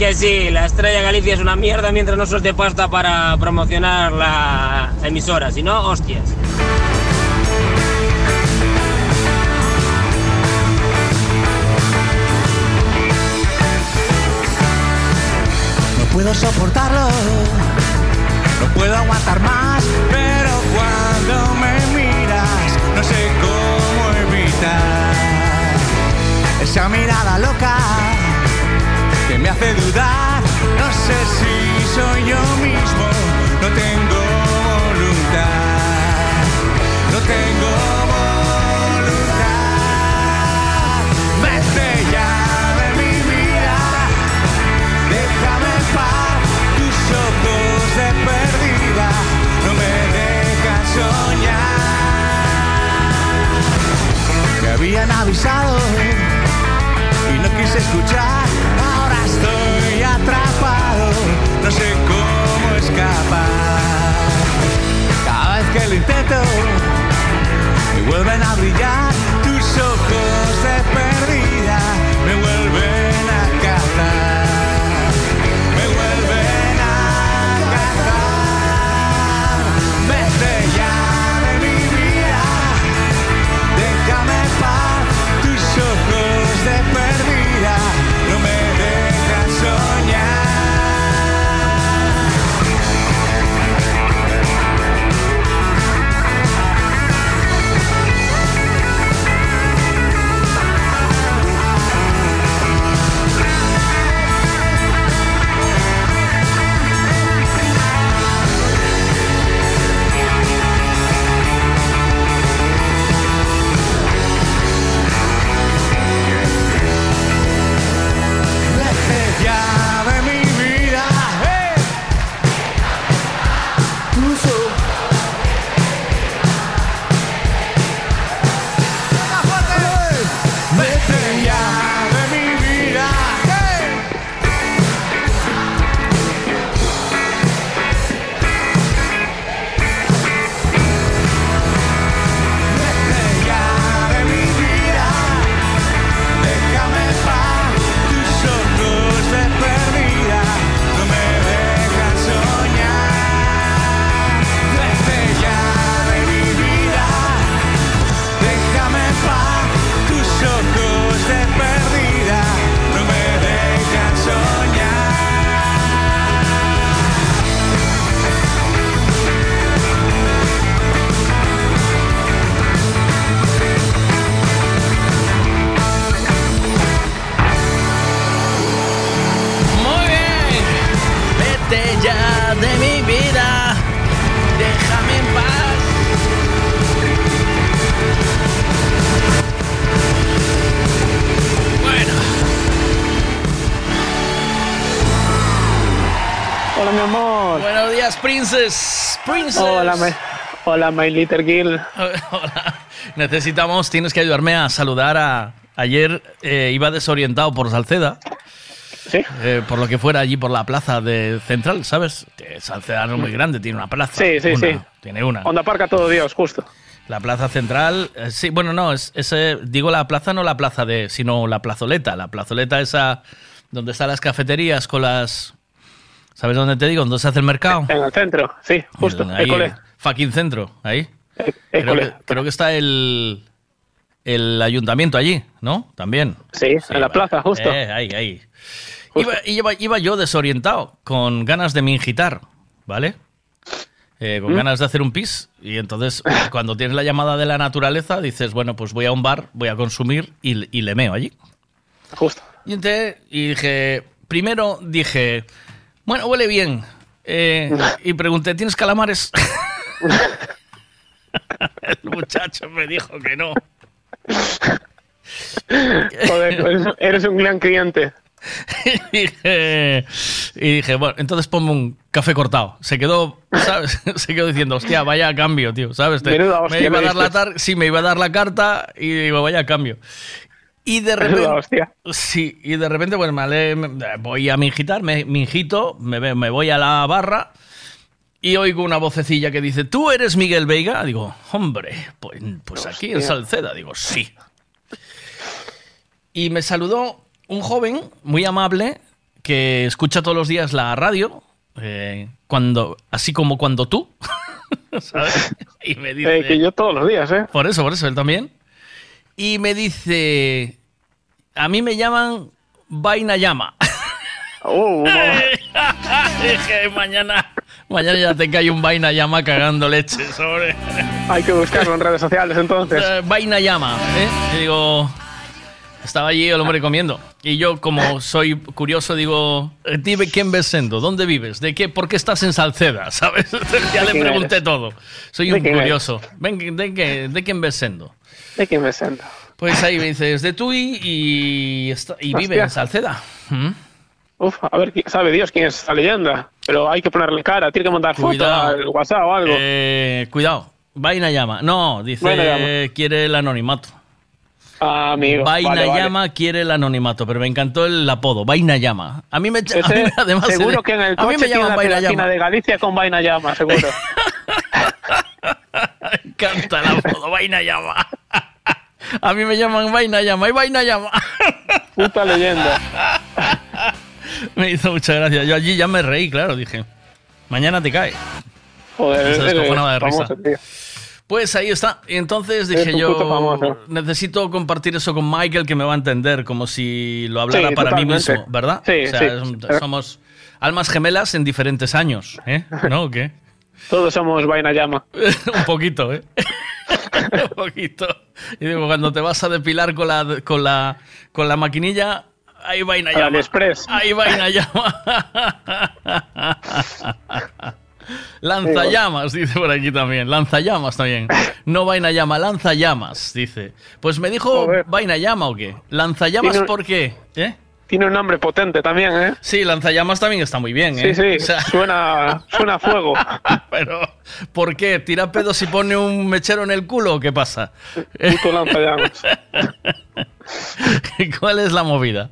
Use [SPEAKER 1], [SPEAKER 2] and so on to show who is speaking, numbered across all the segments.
[SPEAKER 1] que sí, la Estrella Galicia es una mierda mientras no suelte pasta para promocionar la emisora, si no, hostias.
[SPEAKER 2] No puedo soportarlo, no puedo aguantar más, pero cuando me miras no sé cómo evitar esa mirada loca me hace dudar. No sé si soy yo mismo, no tengo voluntad, no tengo voluntad. Vete ya de mi vida. Déjame en paz, tus ojos de perdida no me dejan soñar. Me habían avisado y no quise escuchar. No sé cómo escapar. Cada vez que lo intento, me vuelven a brillar tus ojos mi
[SPEAKER 3] amor.
[SPEAKER 4] buenos días, Princess. Princess.
[SPEAKER 3] Hola, my, hola, my little girl.
[SPEAKER 4] Hola. Necesitamos, tienes que ayudarme a saludar a. Ayer eh, iba desorientado por Salceda.
[SPEAKER 3] Sí.
[SPEAKER 4] eh, por lo que fuera allí por la plaza de Central, ¿sabes? Que Salceda no es muy grande, tiene una plaza.
[SPEAKER 3] Sí, sí,
[SPEAKER 4] Una,
[SPEAKER 3] sí.
[SPEAKER 4] Tiene una.
[SPEAKER 3] Onda Parca todo Dios, justo.
[SPEAKER 4] La plaza central, eh, sí, bueno, no, es, ese, digo la plaza, no la plaza de, sino la plazoleta. La plazoleta esa donde están las cafeterías con las. ¿Sabes dónde te digo? ¿Dónde se hace el mercado?
[SPEAKER 3] En el centro, sí, justo.
[SPEAKER 4] ahí,
[SPEAKER 3] École.
[SPEAKER 4] fucking centro, ahí.
[SPEAKER 3] Eh,
[SPEAKER 4] Creo
[SPEAKER 3] École.
[SPEAKER 4] que, creo que está el, el ayuntamiento allí, ¿no? También.
[SPEAKER 3] Sí, en la plaza, justo.
[SPEAKER 4] Eh, ahí, ahí.
[SPEAKER 3] Justo.
[SPEAKER 4] Iba, iba, iba yo desorientado, con ganas de mingitar, ¿vale? Eh,
[SPEAKER 3] ¿Mm?
[SPEAKER 4] con ganas de hacer un pis. Y entonces, cuando tienes la llamada de la naturaleza, dices, bueno, pues voy a un bar, voy a consumir y, y le meo allí.
[SPEAKER 3] Justo.
[SPEAKER 4] Y, entré y dije, primero dije, bueno, huele bien. Eh, y pregunté, ¿tienes calamares? El muchacho me dijo que no.
[SPEAKER 3] Joder, eres, un gran cliente.
[SPEAKER 4] y, dije, y dije, bueno, entonces ponme un café cortado. Se quedó, ¿sabes? Se quedó diciendo, hostia, vaya a cambio, tío, ¿sabes? Te-
[SPEAKER 3] Menuda hostia
[SPEAKER 4] me iba a dar la tar sí, me iba a dar la carta y digo, vaya a cambio. Y de repente, sí, y de repente, pues me, ale- me- voy a mingitar, me mingito, me, me voy a la barra y oigo una vocecilla que dice, ¿tú eres Miguel Veiga? Digo, hombre, pues, pues aquí en. Salceda. Digo, sí. Y me saludó un joven muy amable que escucha todos los días la radio, eh, cuando, así como cuando tú, ¿sabes? Y me dice...
[SPEAKER 3] Eh, que yo todos los días, ¿eh?
[SPEAKER 4] Por eso, por eso, él también. Y me dice, a mí me llaman Vaina Llama.
[SPEAKER 3] Uh,
[SPEAKER 4] Dije, mañana, mañana ya te cae un Vaina Llama cagando leche sobre...
[SPEAKER 3] hay que buscarlo en redes sociales entonces.
[SPEAKER 4] Eh, Vaina Llama, ¿eh? Y digo, estaba allí el hombre comiendo. Y yo, como soy curioso, digo, eh, dime quién ves sendo, dónde vives, de qué, por qué estás en Salceda, ¿sabes? ya le pregunté
[SPEAKER 3] eres?
[SPEAKER 4] todo. Soy
[SPEAKER 3] ¿De
[SPEAKER 4] un curioso. Ven, ¿de, qué, ¿De quién ves sendo?
[SPEAKER 3] ¿De quién me siento?
[SPEAKER 4] Pues ahí me dices, de Tui y, vive en Salceda. ¿Mm?
[SPEAKER 3] Uf, a ver, sabe Dios quién es esta leyenda. Pero hay que ponerle cara, tiene que mandar foto
[SPEAKER 4] Cuidado.
[SPEAKER 3] al WhatsApp o algo.
[SPEAKER 4] Eh, cuidado, Vaina llama. No, dice,
[SPEAKER 3] llama.
[SPEAKER 4] quiere el anonimato.
[SPEAKER 3] Ah, amigo.
[SPEAKER 4] Vaina
[SPEAKER 3] vale, vale.
[SPEAKER 4] llama quiere el anonimato, pero me encantó el apodo, Vaina llama. A mí me, a mí
[SPEAKER 3] Ese,
[SPEAKER 4] además
[SPEAKER 3] seguro
[SPEAKER 4] se-
[SPEAKER 3] que en el
[SPEAKER 4] a mí
[SPEAKER 3] coche
[SPEAKER 4] me llaman
[SPEAKER 3] la
[SPEAKER 4] Vaina llama.
[SPEAKER 3] de Galicia con vaina llama, seguro.
[SPEAKER 4] Me encanta el apodo, Vaina llama. A mí me llaman Vaina llama y Vaina llama.
[SPEAKER 3] Puta leyenda.
[SPEAKER 4] Me hizo mucha gracia. Yo allí ya me reí, claro, dije. Mañana te cae.
[SPEAKER 3] Joder,
[SPEAKER 4] Se descojonaba de risa. Pues ahí está. Y entonces dije yo,
[SPEAKER 3] famoso.
[SPEAKER 4] necesito compartir eso con Michael que me va a entender, como si lo hablara
[SPEAKER 3] Sí,
[SPEAKER 4] para mí mismo, ¿verdad?
[SPEAKER 3] Sí,
[SPEAKER 4] o sea,
[SPEAKER 3] sí.
[SPEAKER 4] somos almas gemelas en diferentes años, ¿eh? ¿No? ¿O qué?
[SPEAKER 3] Todos somos vaina llama.
[SPEAKER 4] un poquito, ¿eh? un poquito. Y digo, cuando te vas a depilar con la, con la, con la maquinilla, ahí vaina
[SPEAKER 3] Al
[SPEAKER 4] llama.
[SPEAKER 3] AliExpress.
[SPEAKER 4] Ahí vaina llama. Lanzallamas, dice por aquí también. Lanzallamas también. No vaina llama, lanzallamas, dice. Pues me dijo vaina llama o qué. Lanzallamas, ¿por qué? ¿Eh?
[SPEAKER 3] Tiene un nombre potente también, ¿eh?
[SPEAKER 4] Sí, lanzallamas también está muy bien, ¿eh?
[SPEAKER 3] Sí, sí,
[SPEAKER 4] O sea,
[SPEAKER 3] suena, suena a fuego.
[SPEAKER 4] pero, ¿por qué? ¿Tira pedos y pone un mechero en el culo o qué pasa?
[SPEAKER 3] Puto lanzallamas.
[SPEAKER 4] ¿Cuál es la movida?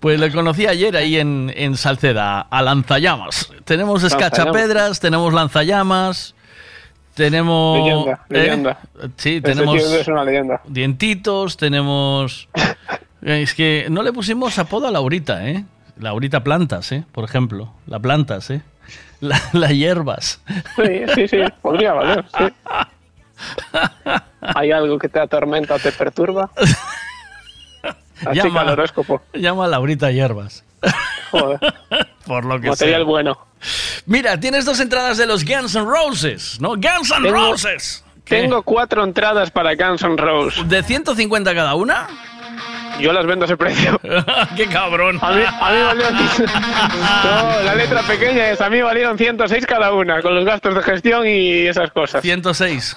[SPEAKER 4] Pues le conocí ayer ahí en, en Salceda, a Lanzallamas. Tenemos escachapedras, tenemos lanzallamas, tenemos...
[SPEAKER 3] Leyenda,
[SPEAKER 4] ¿eh?
[SPEAKER 3] leyenda.
[SPEAKER 4] Sí, tenemos
[SPEAKER 3] es una leyenda.
[SPEAKER 4] dientitos, tenemos... Es que no le pusimos apodo a Laurita, ¿eh? Laurita Plantas, ¿eh? Por ejemplo. La Plantas, ¿eh? La, la hierbas.
[SPEAKER 3] Sí, sí, sí, podría valer, sí. ¿Hay algo que te atormenta o te perturba? Así
[SPEAKER 4] Llama.
[SPEAKER 3] al horóscopo.
[SPEAKER 4] Llama a Laurita Hierbas.
[SPEAKER 3] Joder,
[SPEAKER 4] Por lo que
[SPEAKER 3] material
[SPEAKER 4] sea.
[SPEAKER 3] bueno.
[SPEAKER 4] Mira, tienes dos entradas de los Guns N' Roses, ¿no? Guns N' Roses. ¿Qué?
[SPEAKER 3] Tengo cuatro entradas para Guns N' Roses.
[SPEAKER 4] ¿De 150 cada una?
[SPEAKER 3] Yo las vendo a ese precio.
[SPEAKER 4] ¡Qué cabrón!
[SPEAKER 3] A mí, a mí valieron... No, la letra pequeña es, a mí valieron 106 cada una, con los gastos de gestión y esas cosas.
[SPEAKER 4] 106.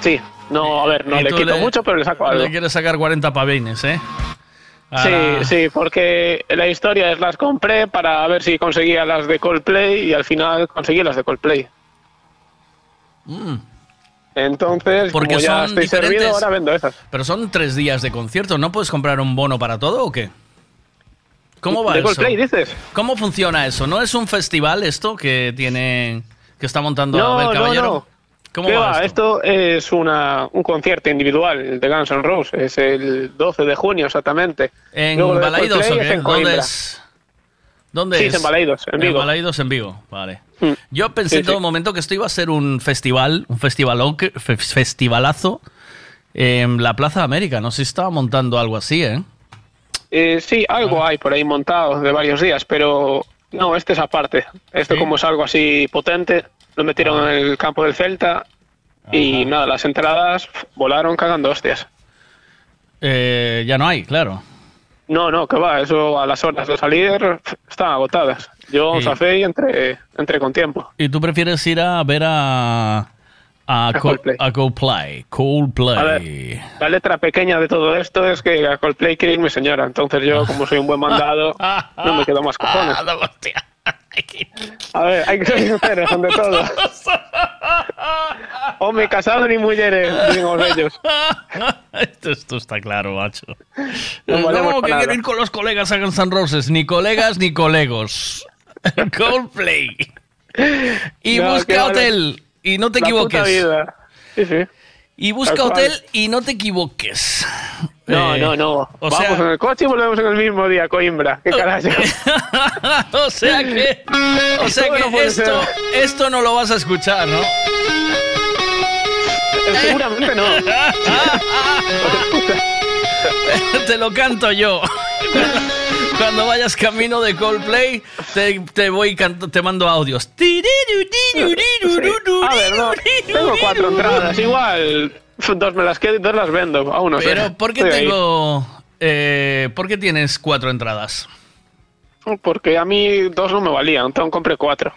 [SPEAKER 3] Sí, no, a ver, no le quito mucho, pero le saco algo.
[SPEAKER 4] Le quieres sacar 40 pavines, ¿eh?
[SPEAKER 3] Sí, sí, porque la historia es las compré para ver si conseguía las de Coldplay y al final conseguí las de Coldplay.
[SPEAKER 4] Mm,
[SPEAKER 3] Entonces,
[SPEAKER 4] Porque
[SPEAKER 3] como ya
[SPEAKER 4] son
[SPEAKER 3] estoy
[SPEAKER 4] diferentes.
[SPEAKER 3] servido, ahora vendo esas.
[SPEAKER 4] pero son tres días de concierto. ¿No puedes comprar un bono para todo o qué? ¿Cómo va
[SPEAKER 3] ¿De
[SPEAKER 4] eso?
[SPEAKER 3] Coldplay dices?
[SPEAKER 4] ¿Cómo funciona eso? ¿No es un festival esto que tiene que está montando
[SPEAKER 3] No,
[SPEAKER 4] Abel
[SPEAKER 3] no,
[SPEAKER 4] Caballero?
[SPEAKER 3] no.
[SPEAKER 4] ¿Cómo
[SPEAKER 3] ¿Qué
[SPEAKER 4] va
[SPEAKER 3] va?
[SPEAKER 4] esto?
[SPEAKER 3] Esto es una, un concierto individual de Guns N' Roses. Es el 12 de junio exactamente.
[SPEAKER 4] ¿En
[SPEAKER 3] Luego
[SPEAKER 4] Balaidos o qué?
[SPEAKER 3] es en
[SPEAKER 4] ¿Dónde es? ¿Dónde
[SPEAKER 3] Sí,
[SPEAKER 4] es?
[SPEAKER 3] en Balaidos, en Vigo.
[SPEAKER 4] Balaidos, en Vigo, vale.
[SPEAKER 3] Mm.
[SPEAKER 4] Yo pensé
[SPEAKER 3] Sí,
[SPEAKER 4] en todo
[SPEAKER 3] sí.
[SPEAKER 4] momento que esto iba a ser un festival, un festivalo- fe- festivalazo en la Plaza de América. No sé si estaba montando algo así, ¿eh?
[SPEAKER 3] Eh, sí,
[SPEAKER 4] Ah.
[SPEAKER 3] algo hay por ahí montado de varios días, pero no, este es aparte.
[SPEAKER 4] Sí.
[SPEAKER 3] como es algo así potente, lo metieron en el campo del Celta y nada, las entradas volaron cagando hostias.
[SPEAKER 4] Eh, ya no hay, claro.
[SPEAKER 3] No, no, que va, eso a las horas de salir estaban agotadas. Yo
[SPEAKER 4] Sí.
[SPEAKER 3] zafé y entré, entré con tiempo.
[SPEAKER 4] ¿Y tú prefieres ir a ver a... A, Co-
[SPEAKER 3] Coldplay.
[SPEAKER 4] a Coldplay. Coldplay.
[SPEAKER 3] A ver, la letra pequeña de todo esto es que a Coldplay quiere ir mi señora, entonces yo, como soy un buen mandado, no me quedo más cojones. A ver, hay que ser sinceros ante todo. Hombre casado ni mujeres, digamos ellos.
[SPEAKER 4] esto, esto está claro, macho.
[SPEAKER 3] No valemos
[SPEAKER 4] que ir con los colegas a Guns N' Roses. Ni colegas ni colegos. Coldplay. Y
[SPEAKER 3] No,
[SPEAKER 4] busca
[SPEAKER 3] vale.
[SPEAKER 4] hotel. Y no te
[SPEAKER 3] La puta
[SPEAKER 4] equivoques.
[SPEAKER 3] vida. Sí, sí.
[SPEAKER 4] Y busca hotel y no te equivoques.
[SPEAKER 3] No,
[SPEAKER 4] Eh,
[SPEAKER 3] no, no.
[SPEAKER 4] O
[SPEAKER 3] Vamos
[SPEAKER 4] sea,
[SPEAKER 3] en el coche y volvemos en el mismo día, Coimbra. ¿Qué carajo?
[SPEAKER 4] o sea que, o sea
[SPEAKER 3] no
[SPEAKER 4] que esto, esto no lo vas a escuchar, ¿no?
[SPEAKER 3] Seguramente no.
[SPEAKER 4] te lo canto yo. Cuando vayas camino de Coldplay, te, te voy canto, te mando audios.
[SPEAKER 3] A ver, no. Tengo cuatro entradas. Igual dos me las quedo y dos las vendo. Aún no sé.
[SPEAKER 4] Pero ¿por qué
[SPEAKER 3] Estoy
[SPEAKER 4] tengo, eh, por qué tienes cuatro entradas?
[SPEAKER 3] Porque a mí dos no me valían, entonces compré cuatro.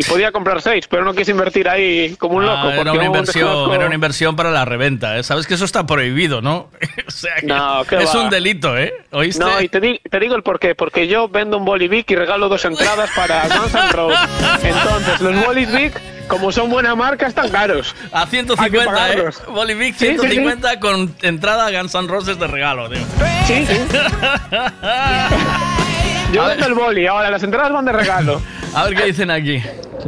[SPEAKER 3] Y podía comprar seis, pero no quise invertir ahí como un loco.
[SPEAKER 4] Ah, era una inversión, era una inversión para la reventa. ¿eh? Sabes que eso está prohibido, ¿no? o sea que
[SPEAKER 3] No, ¿qué
[SPEAKER 4] es
[SPEAKER 3] va?
[SPEAKER 4] un delito, ¿eh? ¿Oíste?
[SPEAKER 3] No, y te, di- te digo el porqué. Porque yo vendo un Bolivic y regalo dos entradas para Guns N' Roses. Entonces, los Bolivic, como son buena marca, están caros.
[SPEAKER 4] A
[SPEAKER 3] Hay que
[SPEAKER 4] 150, ¿eh? Bolivic
[SPEAKER 3] Sí, sí, sí.
[SPEAKER 4] 150 con entrada a Guns N' Roses de regalo, tío.
[SPEAKER 3] Sí, sí. Yo vendo el boli, ahora las entradas van de regalo.
[SPEAKER 4] A ver qué dicen aquí.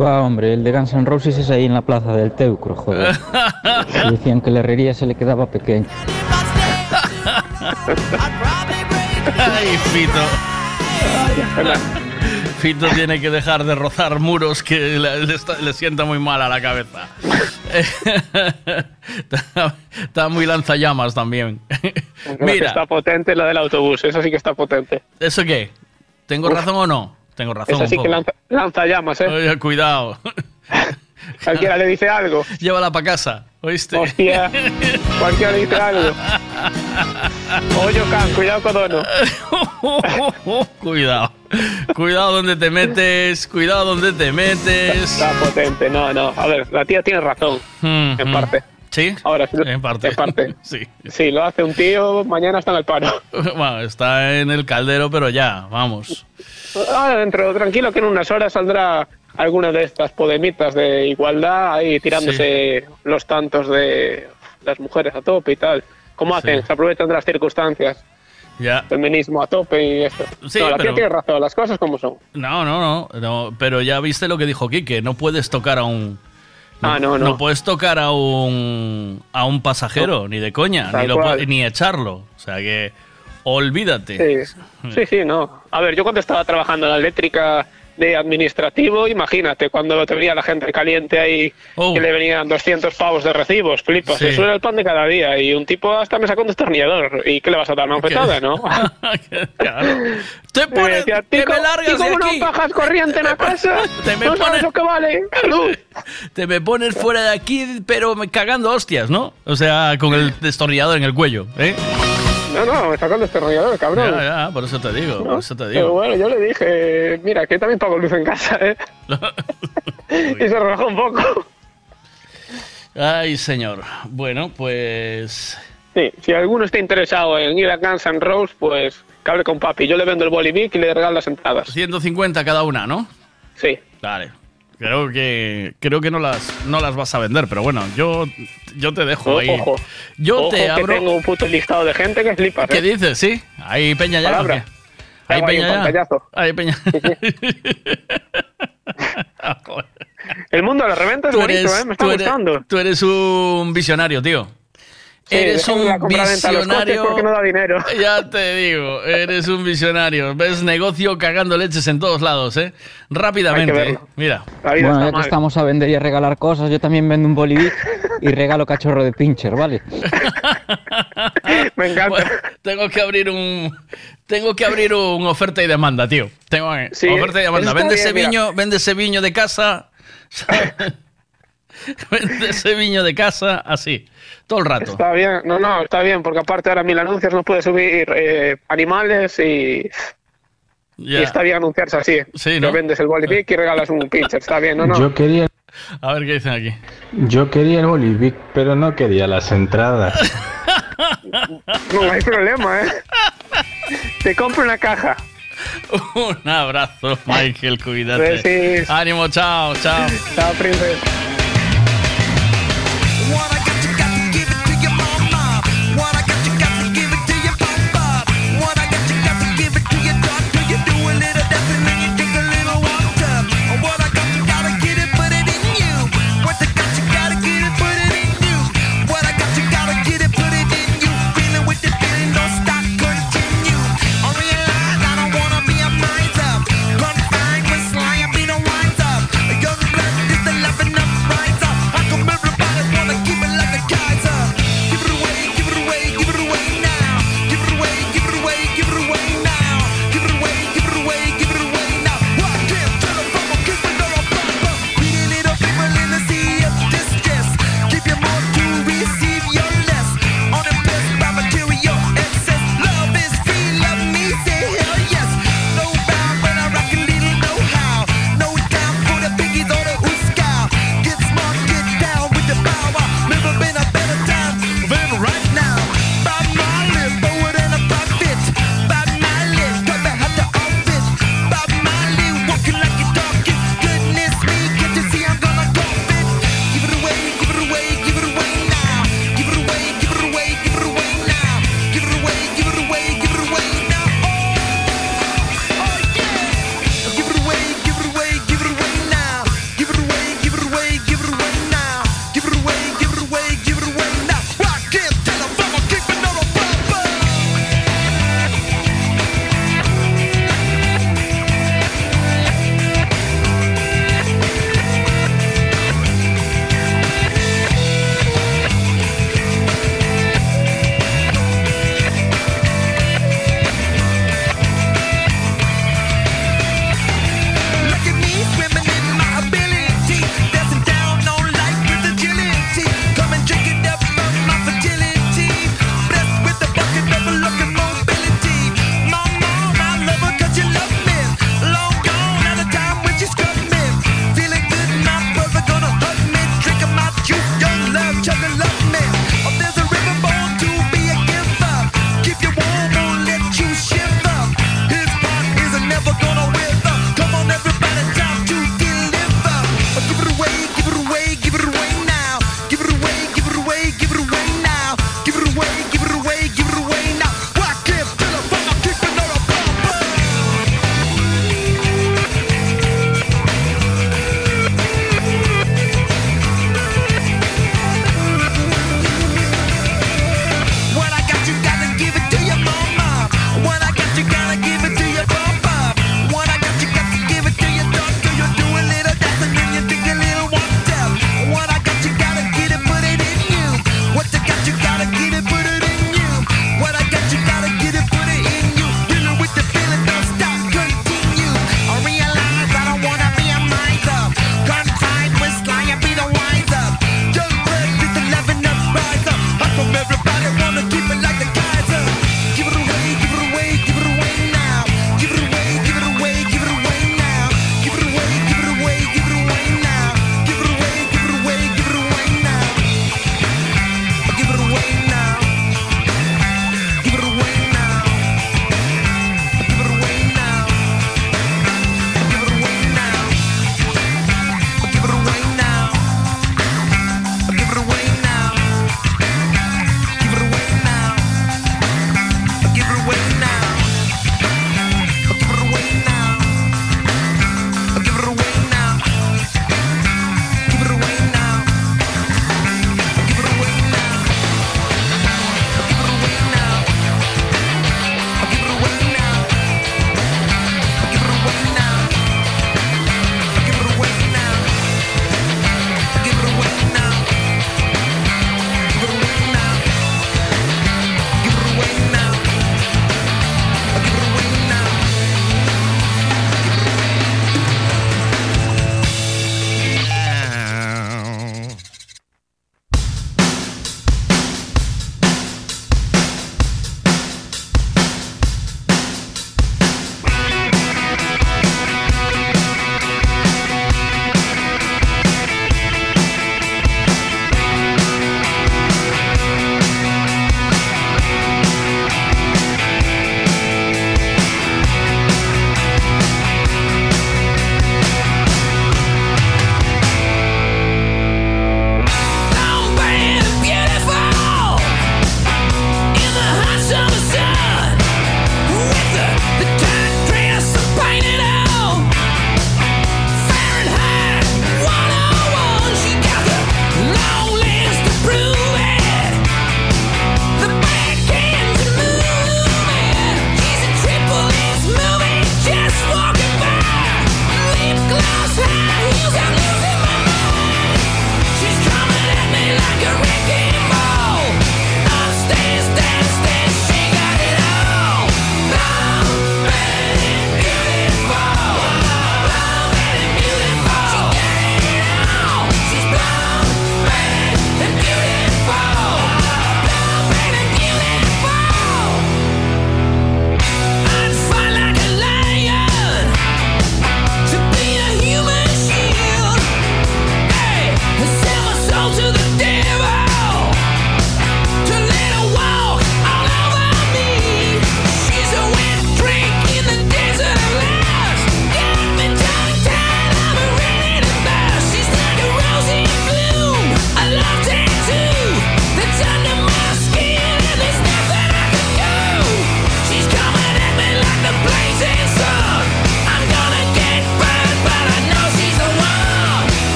[SPEAKER 5] Va, hombre, el de Guns N' Roses es ahí en la plaza del Teucro, joder. Y decían que la herrería se le quedaba pequeña.
[SPEAKER 4] Ay, Fito. Fito tiene que dejar de rozar muros que le, le está- le sienta muy mal a la cabeza. está, está muy lanzallamas también. Mira,
[SPEAKER 3] Está potente la del autobús, esa sí que está potente.
[SPEAKER 4] ¿eso qué? ¿Tengo razón o no? Tengo razón.
[SPEAKER 3] Esa
[SPEAKER 4] un
[SPEAKER 3] sí que lanza, lanza llamas, ¿eh?
[SPEAKER 4] Oye, cuidado.
[SPEAKER 3] Cualquiera le dice algo.
[SPEAKER 4] Llévala para casa, ¿oíste?
[SPEAKER 3] Hostia, cualquiera le dice algo. Oye, Can, cuidado con Dono.
[SPEAKER 4] cuidado. Cuidado donde te metes, cuidado donde te metes.
[SPEAKER 3] Está potente, no, no. A ver, la tía tiene razón,
[SPEAKER 4] Mm,
[SPEAKER 3] en
[SPEAKER 4] mm.
[SPEAKER 3] parte.
[SPEAKER 4] ¿Sí?
[SPEAKER 3] Ahora sí.
[SPEAKER 4] En parte.
[SPEAKER 3] En parte.
[SPEAKER 4] Sí.
[SPEAKER 3] Si lo hace un tío, mañana está en el paro.
[SPEAKER 4] Bueno, está en el caldero, pero ya, vamos.
[SPEAKER 3] Ahora dentro, tranquilo, que en unas horas saldrá alguna de estas podemitas de igualdad ahí tirándose los tantos de las mujeres a tope y tal. ¿Cómo hacen?
[SPEAKER 4] Sí.
[SPEAKER 3] Se aprovechan de las circunstancias.
[SPEAKER 4] Ya.
[SPEAKER 3] Feminismo a tope y esto.
[SPEAKER 4] Sí,
[SPEAKER 3] no, la
[SPEAKER 4] pero-
[SPEAKER 3] tía tiene razón, las cosas como son.
[SPEAKER 4] No, no, no, no. Pero ya viste lo que dijo Quique, no puedes tocar a un.
[SPEAKER 3] Ah, no, no.
[SPEAKER 4] puedes tocar a un a un pasajero, ni de coña, ni, lo ni echarlo. O sea que olvídate.
[SPEAKER 3] Sí, sí, sí, no. A ver, yo cuando estaba trabajando en la eléctrica de administrativo, imagínate, cuando te venía la gente caliente ahí
[SPEAKER 4] Oh.
[SPEAKER 3] que le venían 200 pavos de recibos, flipas,
[SPEAKER 4] Sí.
[SPEAKER 3] eso era el pan de cada día. Y un tipo hasta me sacó un destornillador. ¿Y qué le vas a dar? Una bofetada, ¿no?
[SPEAKER 4] Claro. Te pones,
[SPEAKER 3] decía,
[SPEAKER 4] te
[SPEAKER 3] "Tico,
[SPEAKER 4] me largas
[SPEAKER 3] ¿y
[SPEAKER 4] de
[SPEAKER 3] cómo
[SPEAKER 4] aquí.
[SPEAKER 3] no bajas corriente en la casa?
[SPEAKER 4] Te me
[SPEAKER 3] ¿No sabes
[SPEAKER 4] pones-
[SPEAKER 3] lo que vale?
[SPEAKER 4] Te me pones fuera de aquí, pero me cagando hostias, ¿no? O sea, con el destornillador en el cuello, ¿eh?
[SPEAKER 3] No, no, me sacó el destornillador, cabrón.
[SPEAKER 4] Ya, ya, por eso te digo, por eso te
[SPEAKER 3] Pero
[SPEAKER 4] digo.
[SPEAKER 3] bueno, yo le dije, mira, que también pago luz en casa, ¿eh? y se relajó un poco.
[SPEAKER 4] Ay, señor. Bueno, pues.
[SPEAKER 3] Sí, si alguno está interesado en ir a Guns N' Roses, pues que hable con papi. Yo le vendo el Bolivic y le regalo las entradas.
[SPEAKER 4] 150 cada una, ¿no?
[SPEAKER 3] Sí.
[SPEAKER 4] Vale. Creo que creo que no las no las vas a vender, pero bueno, yo yo te dejo ahí.
[SPEAKER 3] Ojo.
[SPEAKER 4] Yo
[SPEAKER 3] Ojo
[SPEAKER 4] te
[SPEAKER 3] que
[SPEAKER 4] abro.
[SPEAKER 3] tengo un puto listado de gente que flipas,
[SPEAKER 4] ¿Qué
[SPEAKER 3] ¿eh?
[SPEAKER 4] dices? Sí. Hay peña ya.
[SPEAKER 3] Ahí
[SPEAKER 4] peña ya. Hay peña. Joder.
[SPEAKER 3] El mundo de la reventa es bonito,
[SPEAKER 4] eres,
[SPEAKER 3] ¿eh? Me está
[SPEAKER 4] tú eres-
[SPEAKER 3] gustando.
[SPEAKER 4] tú eres un visionario, tío.
[SPEAKER 3] Sí,
[SPEAKER 4] eres un
[SPEAKER 3] la
[SPEAKER 4] visionario.
[SPEAKER 3] porque no da dinero.
[SPEAKER 4] Ya te digo, eres un visionario. Ves negocio cagando leches en todos lados, ¿eh? Rápidamente.
[SPEAKER 3] Hay que
[SPEAKER 4] ¿eh?
[SPEAKER 3] verlo.
[SPEAKER 4] Mira.
[SPEAKER 5] Bueno, ya que
[SPEAKER 3] mal.
[SPEAKER 5] estamos a vender y a regalar cosas, yo también vendo un Bolivic y regalo cachorro de pincher, ¿vale?
[SPEAKER 3] Me encanta.
[SPEAKER 4] Bueno, tengo que abrir un tengo que abrir un oferta y demanda, tío. Tengo eh,
[SPEAKER 3] Sí,
[SPEAKER 4] oferta y demanda. Vende ese viño, vende ese viño de casa. vende ese viño de casa así, todo el rato.
[SPEAKER 3] Está bien, no, no, está bien, porque aparte ahora mil anuncios no puede subir eh, animales y,
[SPEAKER 4] Ya.
[SPEAKER 3] y está bien anunciarse así.
[SPEAKER 4] Sí, ¿no?
[SPEAKER 3] Que vendes el Bolivic y regalas un pincher, está bien, no, no.
[SPEAKER 6] Yo quería,
[SPEAKER 4] A ver qué dicen aquí.
[SPEAKER 6] yo quería el Bolivic, pero no quería las entradas.
[SPEAKER 3] No hay problema, ¿eh? Te compro una caja.
[SPEAKER 4] Un abrazo, Michael, cuídate.
[SPEAKER 3] Besis.
[SPEAKER 4] Ánimo, chao, chao.
[SPEAKER 3] Chao, princesa.
[SPEAKER 7] What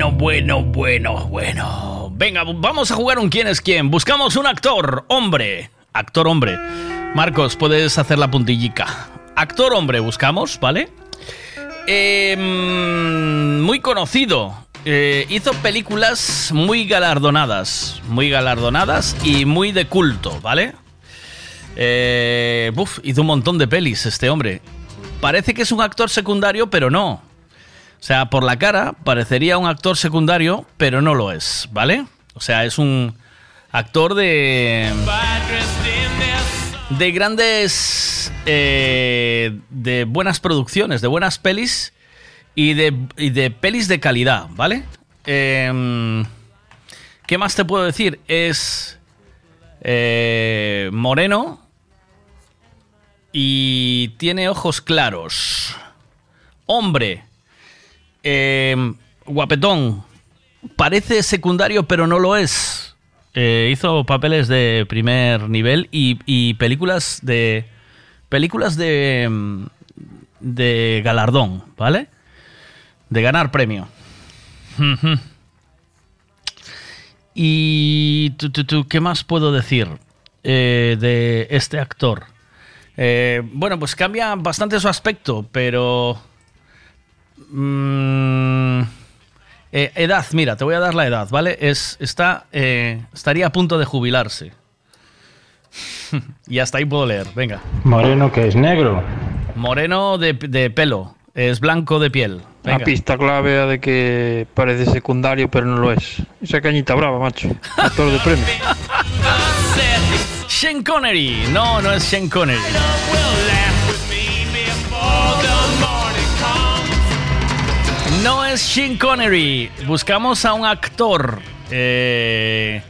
[SPEAKER 4] bueno, bueno, bueno, bueno. Venga, vamos a jugar un quién es quién. Buscamos un actor, hombre. Actor hombre. Marcos, puedes hacer la puntillica. Actor hombre buscamos, ¿vale? Em, muy conocido. Eh, hizo películas muy galardonadas. Muy galardonadas y muy de culto, ¿vale? Eh, hizo un montón de pelis este hombre. Parece que es un actor secundario, pero no. O sea, por la cara parecería un actor secundario, pero no lo es, ¿vale? O sea, es un actor de de grandes, eh, de buenas producciones, de buenas pelis y de, de pelis de calidad, ¿vale? Em, ¿Qué más te puedo decir? Es eh, moreno y tiene ojos claros. Hombre, em, guapetón, parece secundario pero no lo es. Eh, hizo papeles de primer nivel y, películas de. Películas de. Mm, de galardón, ¿vale? De ganar premio. y. ¿Qué más puedo decir eh, de este actor? Eh, bueno, pues cambia bastante su aspecto, pero. Mmm, eh, edad, mira, te voy a dar la edad, ¿vale? Es, está, eh, estaría a punto de jubilarse. y hasta ahí puedo leer, venga.
[SPEAKER 6] Moreno que es negro.
[SPEAKER 4] Moreno de, pelo, es blanco de piel.
[SPEAKER 8] Venga. Una pista clave de que parece secundario, pero no lo es. Esa cañita brava, macho. Actor de premio.
[SPEAKER 4] Sean Connery. No, no es Sean Connery. No es Sean Connery. Buscamos a un actor. Eh,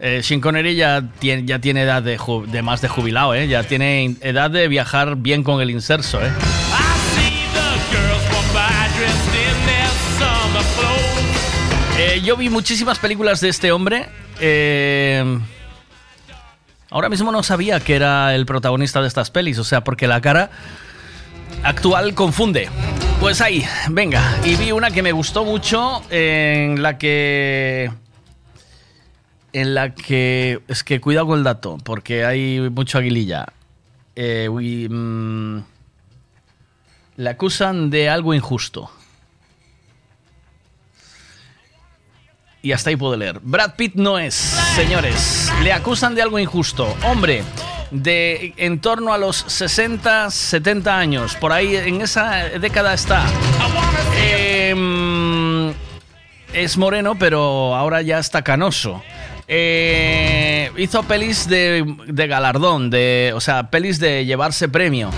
[SPEAKER 4] eh Sean Connery ya tiene, ya tiene edad de, más de jubilado, ¿eh? Ya tiene edad de viajar bien con el inserso, ¿eh? eh yo vi muchísimas películas de este hombre. Eh, ahora mismo no sabía que era el protagonista de estas pelis, o sea, porque la cara actual confunde. Pues ahí, venga. Y vi una que me gustó mucho, en la que... En la que... Es que cuidado con el dato, porque hay mucho aguililla. Eh, mm, le acusan de algo injusto. Y hasta ahí puedo leer. Brad Pitt no es, señores. Le acusan de algo injusto. Hombre, de en torno a los 60, 70 años. Por ahí en esa década está. Em, es moreno, pero ahora ya está canoso. Eh, hizo pelis de, galardón, de, o sea, pelis de llevarse premio.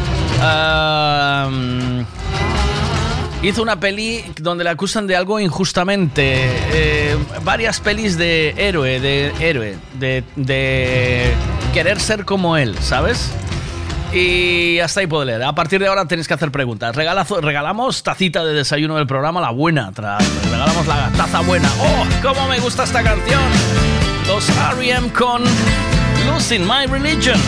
[SPEAKER 4] Hizo una peli donde le acusan de algo injustamente. Eh, varias pelis de héroe, de héroe, de querer ser como él, ¿sabes? Y hasta ahí puedo leer. A partir de ahora tenéis que hacer preguntas. regalamos tacita de desayuno del programa, la buena. Regalamos la taza buena. ¡Oh! ¡Cómo me gusta esta canción! Los R.E.M. con Losing My Religion.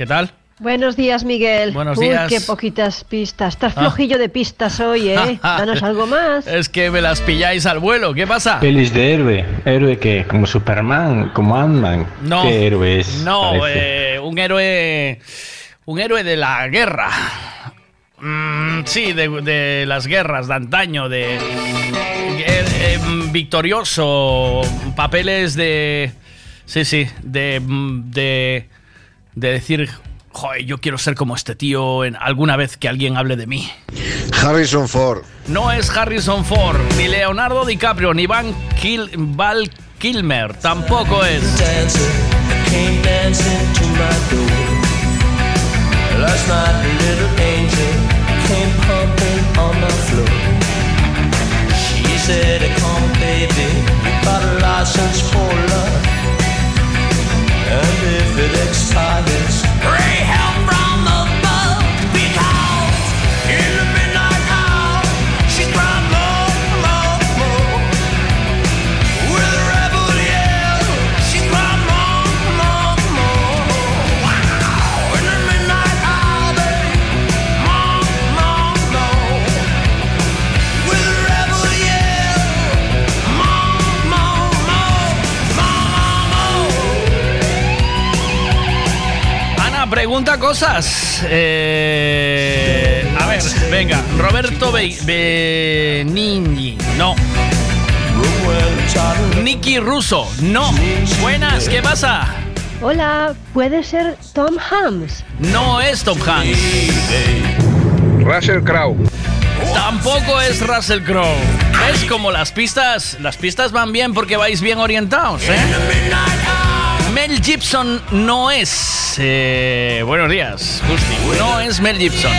[SPEAKER 4] ¿Qué tal?
[SPEAKER 9] Buenos días, Miguel.
[SPEAKER 4] Buenos
[SPEAKER 9] Uy,
[SPEAKER 4] días.
[SPEAKER 9] qué poquitas pistas. Estás
[SPEAKER 4] Ah.
[SPEAKER 9] flojillo de pistas hoy, ¿eh? Danos algo más.
[SPEAKER 4] Es que me las pilláis al vuelo. ¿Qué pasa?
[SPEAKER 6] Pelis de héroe. ¿Héroe qué? ¿Como Superman? ¿Como Ant-Man?
[SPEAKER 4] No.
[SPEAKER 6] ¿Qué héroe es?
[SPEAKER 4] No, eh, un héroe. Un héroe de la guerra. Mm, sí, de, de las guerras de antaño, de. eh, eh, victorioso. Papeles de. Sí, sí, de. de. De decir. Joder, yo quiero ser como este tío en alguna vez que alguien hable de mí.
[SPEAKER 10] Harrison Ford.
[SPEAKER 4] No es Harrison Ford, ni Leonardo DiCaprio, ni Van Kil- Val Kilmer, tampoco es.
[SPEAKER 11] came dancing to my door. Last night, a little angel came pumping on the floor. She said, Come, baby, you got a license for love. And if it expires,
[SPEAKER 4] pregunta cosas. Eh, a ver, venga. Roberto Be Benigni, no. Nicky Russo, no. Buenas, ¿qué pasa?
[SPEAKER 9] Hola, ¿puede ser Tom Hanks?
[SPEAKER 4] No es Tom Hanks.
[SPEAKER 8] Russell Crowe.
[SPEAKER 4] Tampoco es Russell Crowe. ¿Ves como las pistas, las pistas van bien porque vais bien orientados, eh? Mel Gibson no es. eh, buenos días, Justi. No es Mel Gibson.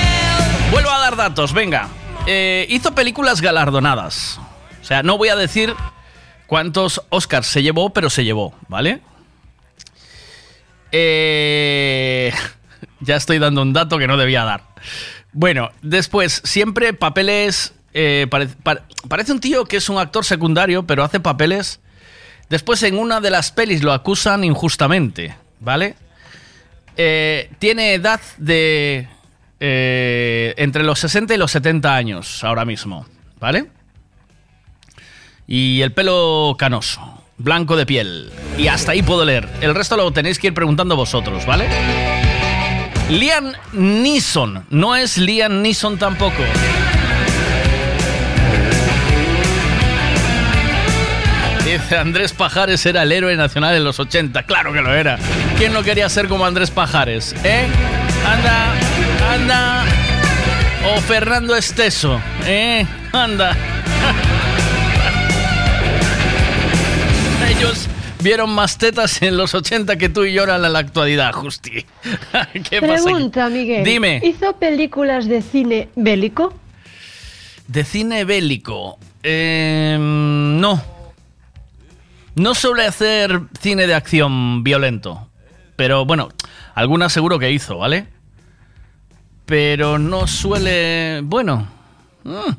[SPEAKER 4] Vuelvo a dar datos, venga. Eh, hizo películas galardonadas. O sea, no voy a decir cuántos Oscars se llevó, pero se llevó, ¿vale? Eh, ya estoy dando un dato que no debía dar. Bueno, después, siempre papeles. eh, pare- pare- parece un tío que es un actor secundario, pero hace papeles. Después, en una de las pelis lo acusan injustamente, ¿vale? Eh, tiene edad de. eh, entre los 60 y los 70 años ahora mismo, ¿vale? Y el pelo canoso, blanco de piel. Y hasta ahí puedo leer. El resto lo tenéis que ir preguntando vosotros, ¿vale? Liam Neeson. No es Liam Neeson tampoco. Andrés Pajares era el héroe nacional en los 80. Claro que lo era. ¿Quién no quería ser como Andrés Pajares? ¿Eh? Anda, anda. O Fernando Esteso. ¿Eh? Anda. Ellos vieron más tetas en los 80 que tú y yo ahora en la actualidad, Justi. ¿Qué pasa?
[SPEAKER 9] Pregunta, Miguel.
[SPEAKER 4] Dime.
[SPEAKER 9] ¿Hizo películas de cine bélico?
[SPEAKER 4] De cine bélico. Eh, no. No suele hacer cine de acción violento. Pero bueno, algunas seguro que hizo, ¿vale? Pero no suele... Bueno. mm.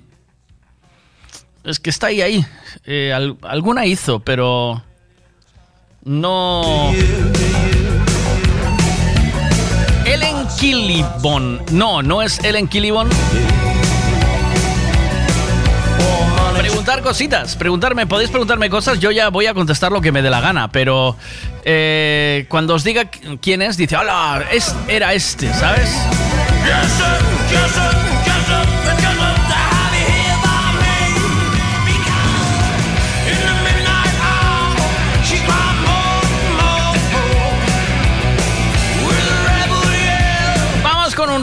[SPEAKER 4] Es que está ahí, ahí. Eh, al- alguna hizo, pero... No... Ellen Killibon. No, no es Ellen Killibon. Preguntar cositas, preguntarme, podéis preguntarme cosas, yo ya voy a contestar lo que me dé la gana, pero eh, cuando os diga qu- quién es, dice, hola, es, era este, ¿sabes? Vamos con un,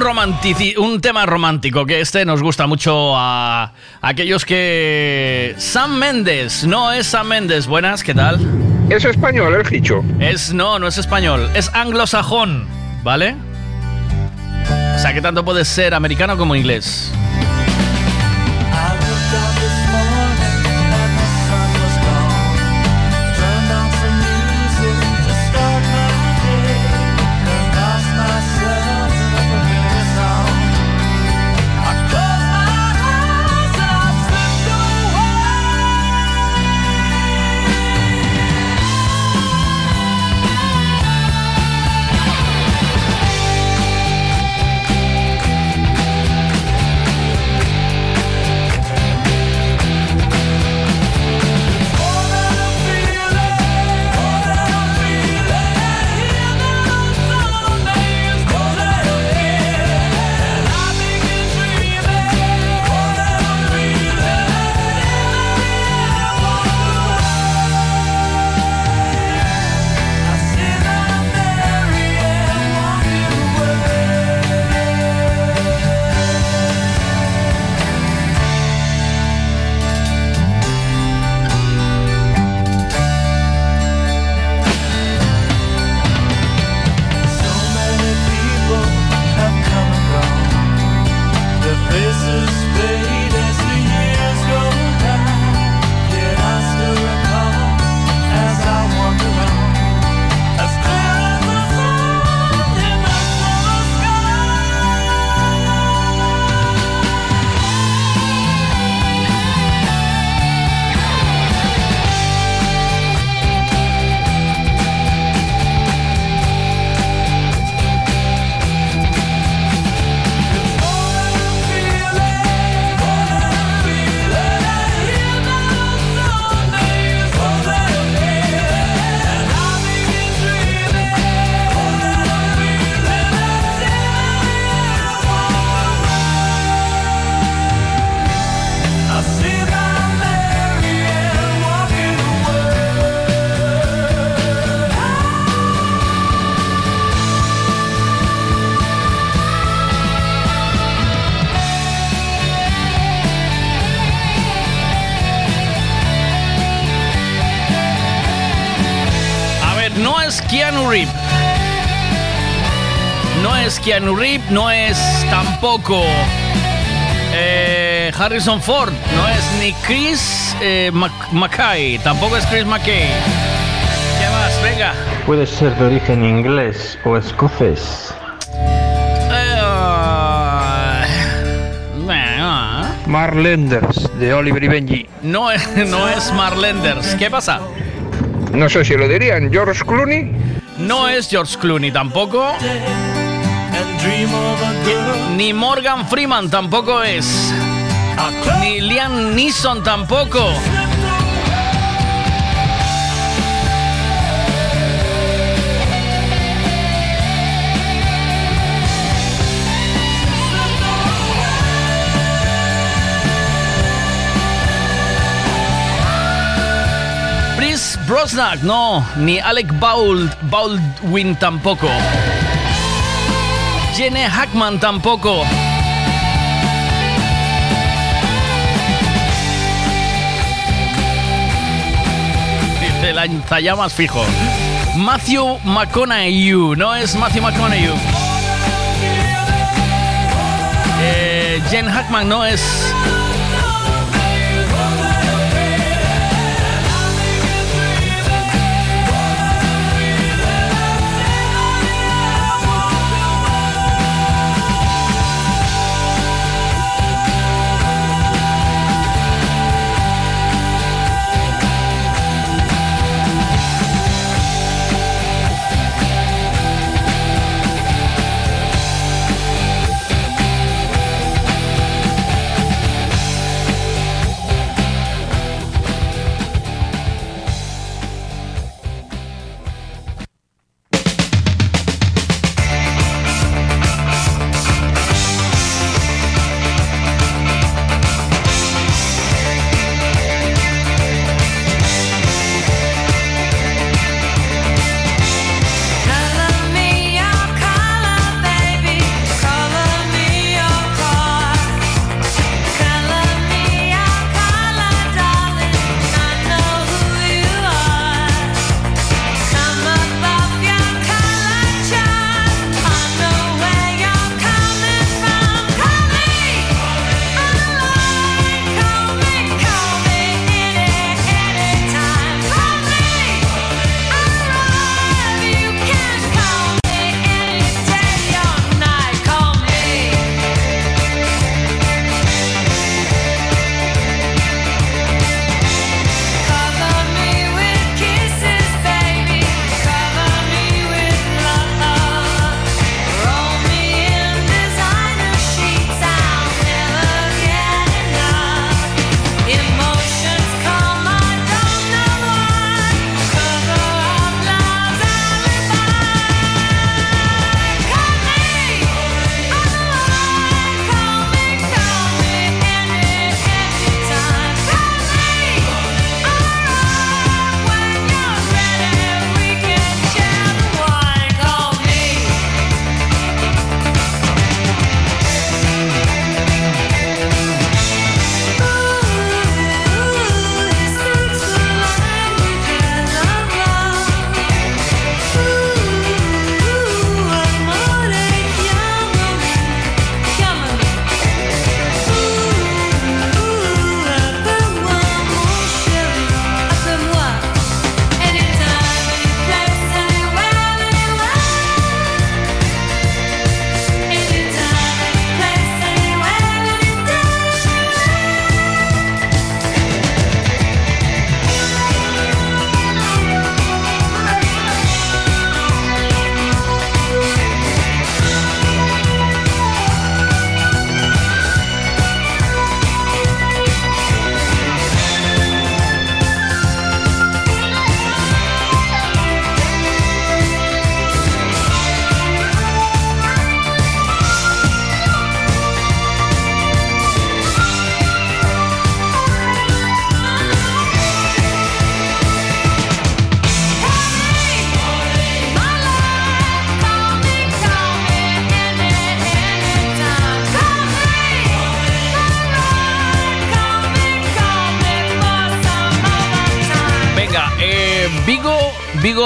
[SPEAKER 4] romantici- un tema romántico, que este nos gusta mucho a, a aquellos que... Sam Méndez, no es Sam Méndez, buenas, ¿qué tal?
[SPEAKER 8] Es español el Gicho.
[SPEAKER 4] Es, no, no es español, es anglosajón, ¿vale? O sea, que tanto puede ser americano como inglés. Keanu Reeves, no es tampoco eh, Harrison Ford, no es ni Chris eh, tampoco es Chris Mackay. ¿Qué más? Venga.
[SPEAKER 6] Puede ser de origen inglés o escocés.
[SPEAKER 4] Eh,
[SPEAKER 8] Marlenders, de Oliver y Benji.
[SPEAKER 4] no, es- no es Marlenders. ¿Qué pasa?
[SPEAKER 12] No sé si lo dirían, George Clooney.
[SPEAKER 4] No es George Clooney tampoco. Ni Morgan Freeman tampoco es. Ni Liam Neeson tampoco. Chris Brosnack, no. Ni Alec Bald- Baldwin tampoco. Jenny Hackman tampoco. Dice lanzallamas fijo. Matthew McConaughey, no es Matthew McConaughey. Eh, Jen Hackman no es.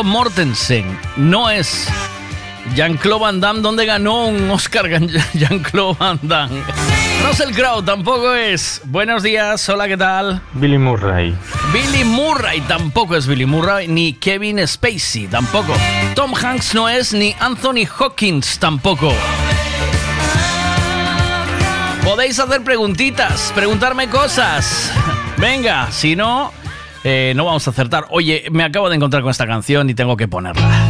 [SPEAKER 4] Mortensen. No es Jean-Claude Van Damme, donde ganó un Oscar Jean-Claude Van Damme. Russell Crowe tampoco es. Buenos días, hola, ¿qué tal?
[SPEAKER 6] Billy Murray.
[SPEAKER 4] Billy Murray tampoco es Billy Murray, ni Kevin Spacey tampoco. Tom Hanks no es, ni Anthony Hawkins tampoco. Podéis hacer preguntitas, preguntarme cosas. Venga, si no, eh, no vamos a acertar. Oye, me acabo de encontrar con esta canción y tengo que ponerla.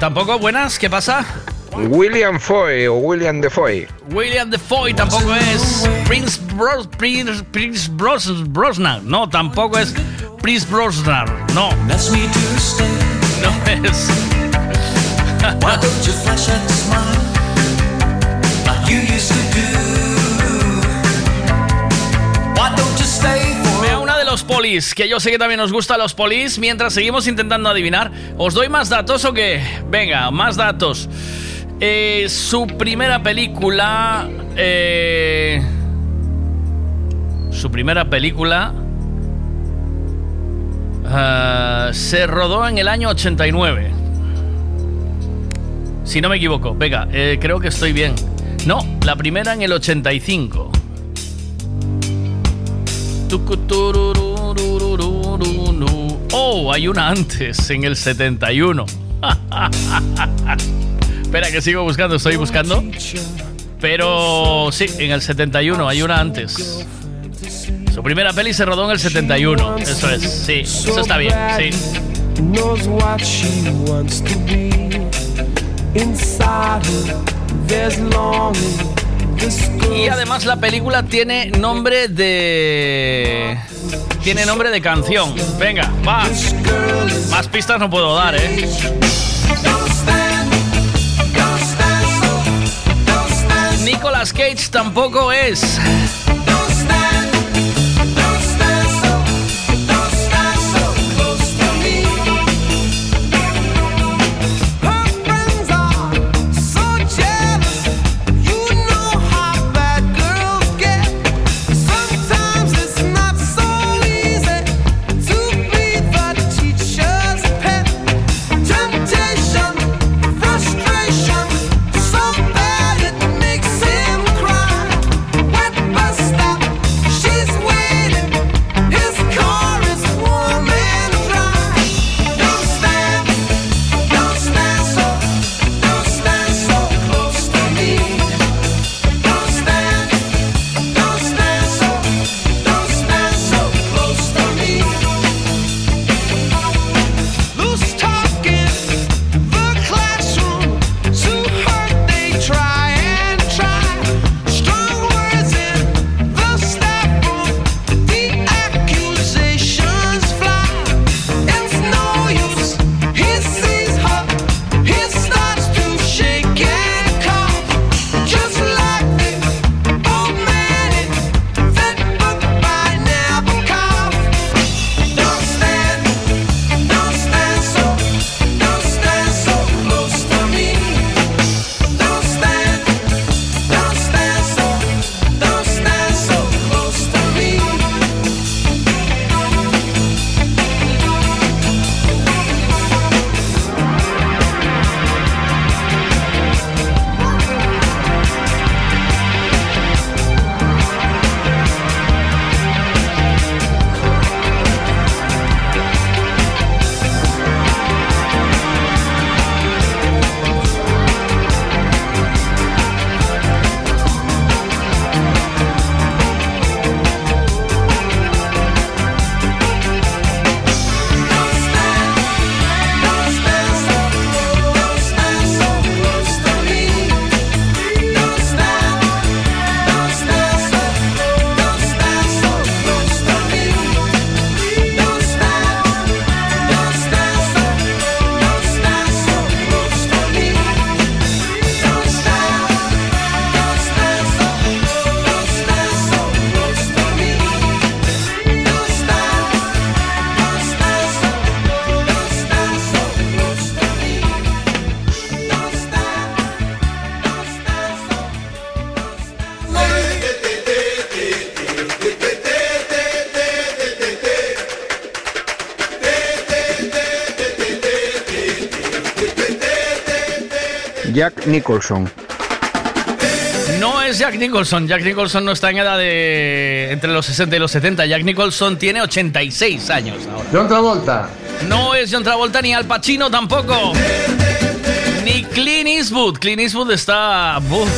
[SPEAKER 4] Tampoco buenas, ¿qué pasa?
[SPEAKER 12] William Foy o William Defoy.
[SPEAKER 4] William Defoy tampoco es. Prince, Bros, Prince, Prince Bros, Brosnan. No, tampoco es Prince Brosnan. No. No es. polis, que yo sé que también os gusta los polis, mientras seguimos intentando adivinar. ¿Os doy más datos o qué? Venga, más datos. Eh, su primera película. Eh, su primera película. Ah, se rodó en el año 89. Si no me equivoco. Venga, eh, creo que estoy bien. No, la primera en el 85. Oh, hay una antes, en el 71. Espera que sigo buscando, estoy buscando. Pero sí, en el 71 hay una antes. Su primera peli se rodó en el 71. Eso es, sí, eso está bien, sí.
[SPEAKER 11] Y además la película tiene nombre de... Tiene nombre de canción. Venga, va. Más pistas no puedo dar, ¿eh? Nicolas Cage tampoco es.
[SPEAKER 4] Nicholson.
[SPEAKER 11] No es Jack Nicholson. Jack Nicholson no está en edad de entre los 60 y los 70. Jack Nicholson tiene 86 años ahora.
[SPEAKER 12] John Travolta.
[SPEAKER 11] No es John Travolta ni Al Pacino tampoco. Ni Clint Eastwood. Clint Eastwood está... buf.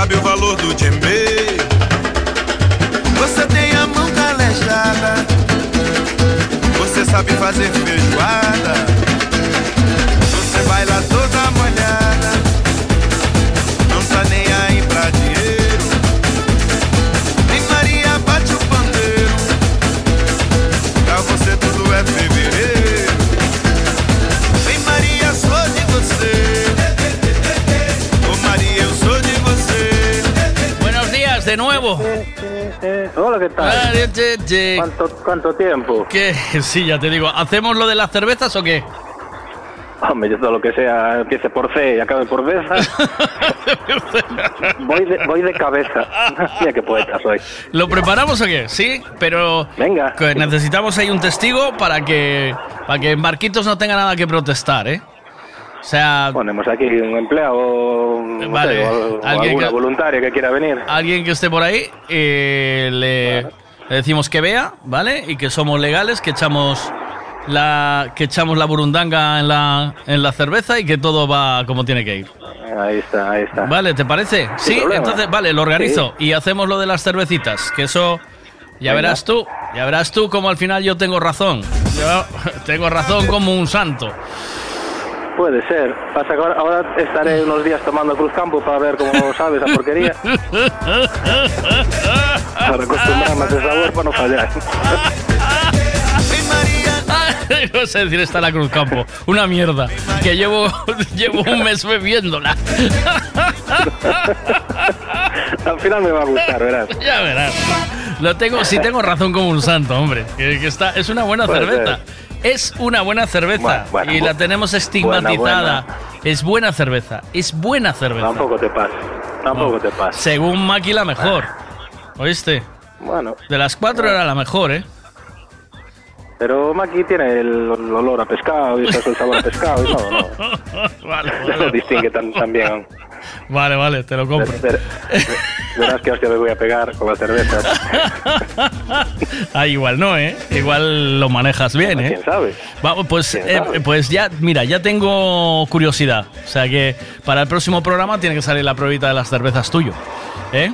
[SPEAKER 13] Sabe o valor do djembe. Você tem a mão calejada, você sabe fazer feijoada.
[SPEAKER 14] Tal? ¿Cuánto, cuánto tiempo?
[SPEAKER 11] ¿Qué? Sí, ya te digo. ¿Hacemos lo de las cervezas o qué?
[SPEAKER 14] Hombre, yo todo lo que sea, empiece por C y acabe por B. voy, de, voy de cabeza. Mira qué poeta soy.
[SPEAKER 11] ¿Lo preparamos o qué? Sí, pero
[SPEAKER 14] Venga.
[SPEAKER 11] necesitamos ahí un testigo para que para que Marquitos no tenga nada que protestar, ¿eh? O sea,
[SPEAKER 14] Ponemos aquí un empleado no
[SPEAKER 4] Vale,
[SPEAKER 14] sé, o, o
[SPEAKER 4] alguien
[SPEAKER 14] alguna
[SPEAKER 4] que-
[SPEAKER 14] voluntaria que quiera venir.
[SPEAKER 4] Alguien que esté por ahí, eh, le, le decimos que vea, ¿vale? Y que somos legales, que echamos la que echamos la burundanga en la, en la cerveza y que todo va como tiene que ir.
[SPEAKER 14] Ahí está, ahí está.
[SPEAKER 4] Vale, ¿te parece? Sí,
[SPEAKER 14] problema.
[SPEAKER 4] entonces, vale, lo organizo. Y hacemos lo de las cervecitas, que eso ya
[SPEAKER 14] Venga.
[SPEAKER 4] verás tú, ya verás tú como al final yo tengo razón. Yo tengo razón como un santo.
[SPEAKER 14] Puede ser. Pasa que ahora, ahora estaré unos días tomando Cruzcampo para ver cómo sabe esa porquería. para acostumbrarme a ese sabor para no fallar.
[SPEAKER 4] Vas a decir, está la Cruz Campo. Una mierda. Que llevo, llevo un mes bebiéndola.
[SPEAKER 14] Al final me va a gustar, verás.
[SPEAKER 4] Ya verás. Lo tengo, sí tengo razón como un santo, hombre. Que, que está, es una buena
[SPEAKER 14] Puede
[SPEAKER 4] cerveza. Es una buena cerveza.
[SPEAKER 14] Bueno,
[SPEAKER 4] y la tenemos estigmatizada.
[SPEAKER 14] buena,
[SPEAKER 4] Es buena cerveza. Es buena cerveza.
[SPEAKER 14] Tampoco te pasa. Tampoco te pasa.
[SPEAKER 4] Según Maki, la mejor. ¿Oíste?
[SPEAKER 14] Bueno,
[SPEAKER 4] De las cuatro era la mejor, ¿eh?
[SPEAKER 14] pero Maki tiene el olor a pescado y eso, el sabor a pescado y no, no.
[SPEAKER 4] Vale,
[SPEAKER 14] No lo distingue tan, tan bien.
[SPEAKER 4] Vale, vale, te lo compro.
[SPEAKER 14] Ver- ver- Verás que hostia me voy a pegar con la cerveza.
[SPEAKER 4] Ah, igual no, ¿eh? Igual lo manejas bien, ¿eh?
[SPEAKER 14] ¿Quién sabe?
[SPEAKER 4] Vamos, pues,
[SPEAKER 14] ¿Quién
[SPEAKER 4] eh,
[SPEAKER 14] sabe?
[SPEAKER 4] pues ya, mira, ya tengo curiosidad. O sea que para el próximo programa tiene que salir la pruebita de las cervezas tuyo. ¿Eh?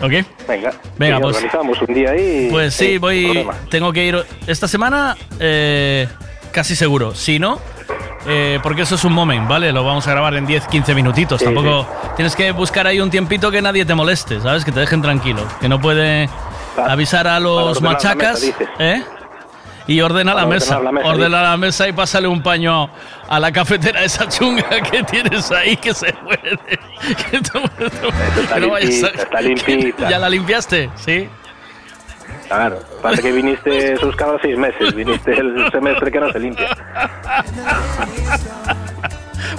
[SPEAKER 4] ¿Ok?
[SPEAKER 14] Venga,
[SPEAKER 4] Venga,
[SPEAKER 14] sí,
[SPEAKER 4] pues-
[SPEAKER 14] organizamos un día ahí.
[SPEAKER 4] Pues sí, voy. Tengo que ir. Esta semana, eh, casi seguro. Si no, eh, porque eso es un moment, ¿vale? Lo vamos a grabar en 10-15 minutitos.
[SPEAKER 14] Sí,
[SPEAKER 4] Tampoco. Tienes que buscar ahí un tiempito que nadie te moleste, ¿sabes? Que te dejen tranquilo. Que no puede avisar a los
[SPEAKER 14] la
[SPEAKER 4] machacas.
[SPEAKER 14] mesa.
[SPEAKER 4] ¿Eh? Y ordena la mesa.
[SPEAKER 14] la mesa,
[SPEAKER 4] ordena la mesa y pásale un paño a la cafetera esa chunga que tienes ahí que se muere. Que,
[SPEAKER 14] está
[SPEAKER 4] que no vayas a-
[SPEAKER 14] está limpita.
[SPEAKER 4] ¿Ya la limpiaste? Sí.
[SPEAKER 14] Claro, pasa que viniste esos cada seis meses, viniste el semestre que no se limpia.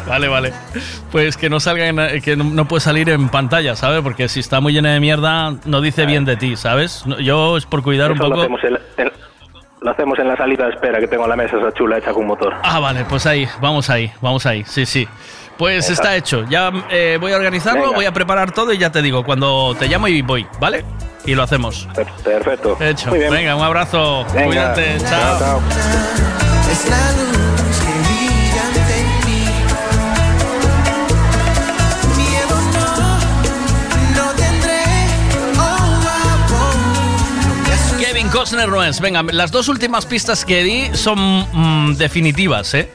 [SPEAKER 4] Vale, vale. Pues que no salga, en- que no, puede salir en pantalla, ¿sabes? Porque si está muy llena de mierda, no dice bien de ti, ¿sabes? No- Yo es por cuidar un
[SPEAKER 14] lo
[SPEAKER 4] poco.
[SPEAKER 14] hacemos, en, en- lo hacemos en la salida de espera que tengo en la mesa esa chula hecha con motor.
[SPEAKER 4] Ah, vale, pues ahí, vamos ahí, vamos ahí, sí, sí. Pues
[SPEAKER 14] Exacto.
[SPEAKER 4] está hecho. Ya eh, voy a organizarlo,
[SPEAKER 14] Venga.
[SPEAKER 4] voy a preparar todo y ya te digo, cuando te llamo y voy, ¿vale? Y lo hacemos.
[SPEAKER 14] Perfecto.
[SPEAKER 4] Hecho.
[SPEAKER 14] Muy bien.
[SPEAKER 4] Venga, un abrazo.
[SPEAKER 14] Venga.
[SPEAKER 4] Cuídate.
[SPEAKER 14] Chao,
[SPEAKER 4] Chao.
[SPEAKER 14] chao.
[SPEAKER 15] Es la luz que brilla ante mí. Miedo no, no tendré. Oh,
[SPEAKER 4] Kevin Costner no es. Venga, las dos últimas pistas que di son mm, definitivas, ¿eh?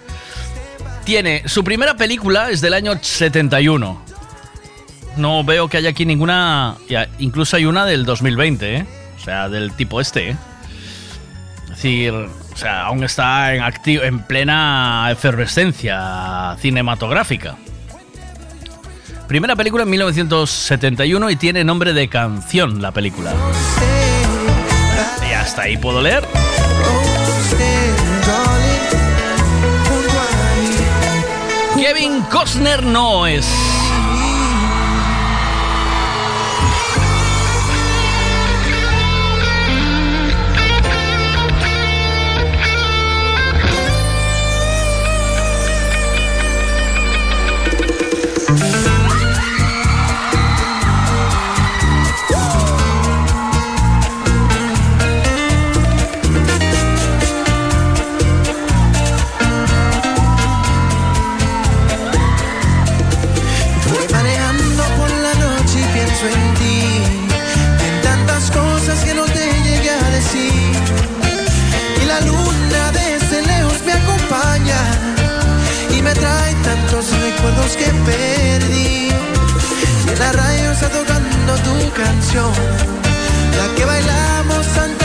[SPEAKER 4] Tiene su primera película es del año 71. No veo que haya aquí ninguna. incluso hay una del 2020, ¿eh? O sea, del tipo este, ¿eh? Es decir, o sea, aún está en, acti- en plena efervescencia cinematográfica. Primera película en 1971 y tiene nombre de canción la película. Y hasta ahí puedo leer. Kevin Costner no es.
[SPEAKER 15] Que perdí. Y en la radio está tocando tu canción. La que bailamos tantas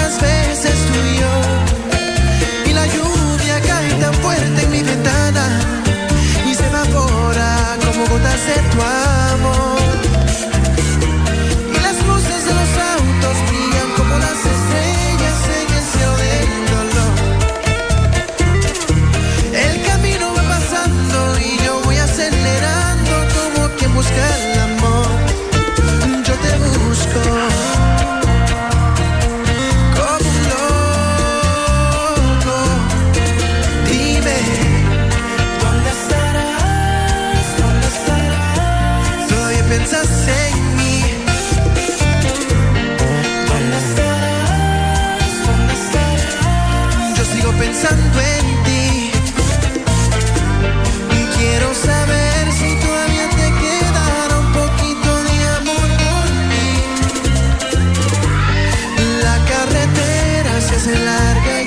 [SPEAKER 15] se hace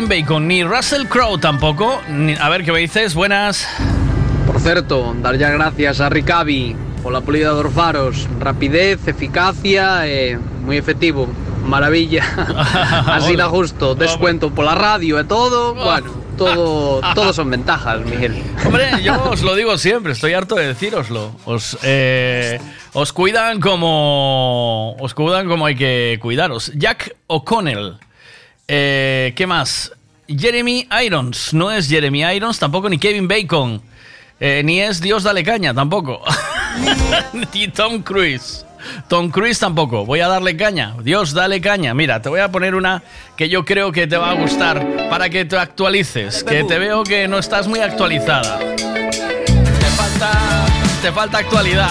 [SPEAKER 4] Kevin Bacon, ni Russell Crowe tampoco. ni- a ver, ¿qué me dices? Buenas.
[SPEAKER 16] Por certo, dar ya gracias a Ricavi pola polida dos faros, rapidez, eficacia e moi efectivo. Maravilla. Así da justo, descuento pola radio e todo. Bueno, todo, todo son ventajas, Miguel.
[SPEAKER 4] Hombre, yo os lo digo siempre, estoy harto de decíroslo. Os, eh, os cuidan como. Os cuidan como hay que cuidaros. Jack O'Connell. Eh, ¿Qué más? Jeremy Irons. No es Jeremy Irons, tampoco ni Kevin Bacon. Eh, ni es Dios Dale Caña, tampoco. ni Tom Cruise. Tom Cruise tampoco. Voy a darle caña. Dios, dale caña. Mira, te voy a poner una que yo creo que te va a gustar para que te actualices. Que te veo que no estás muy actualizada. Te falta, te falta actualidad.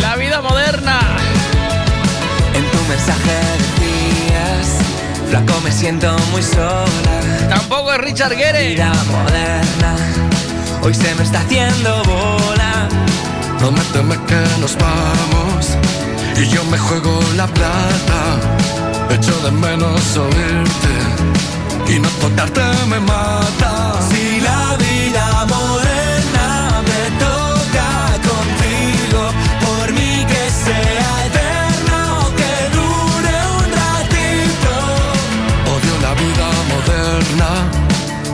[SPEAKER 4] La vida moderna.
[SPEAKER 2] Mensaje decías, flaco me siento muy sola.
[SPEAKER 4] Tampoco es Richard Gere.
[SPEAKER 2] Vida moderna, hoy se me está haciendo bola.
[SPEAKER 17] Prométeme que nos vamos y yo me juego la plata. Echo de menos oírte y no tocarte me mata.
[SPEAKER 2] Si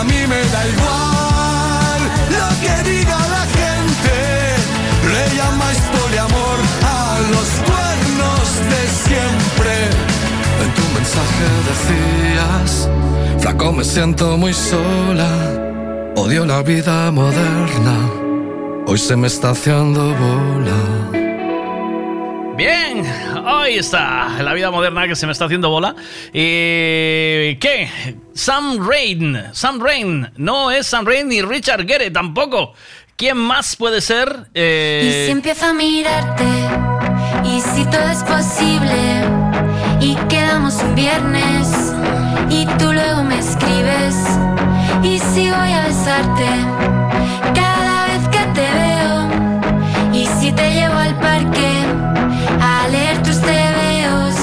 [SPEAKER 2] A mí me da igual lo que diga la gente. Le llamáis poliamor a los cuernos de siempre.
[SPEAKER 17] En tu mensaje decías, flaco me siento muy sola. Odio la vida moderna. Hoy se me está haciendo bola.
[SPEAKER 4] Bien, hoy está, la vida moderna que se me está haciendo bola. ¿Y qué? Sam Rain, Sam Rain, no es Sam Rain ni Richard Gere tampoco. ¿Quién más puede ser? Eh,
[SPEAKER 18] Y si empiezo a mirarte, y si todo es posible, y quedamos un viernes, y tú luego me escribes, y si voy a besarte cada vez que te veo, y si te llevo al parque a leer tus tebeos,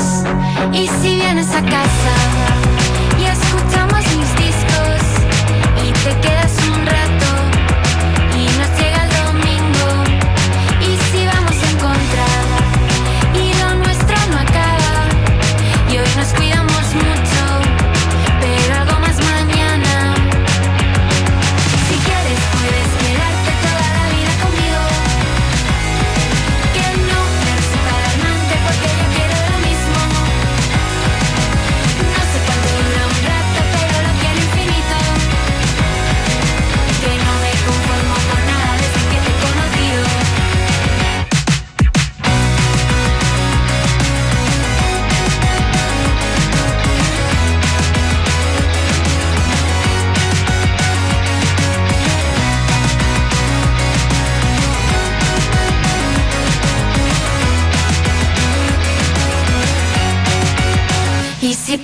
[SPEAKER 18] y si vienes a casa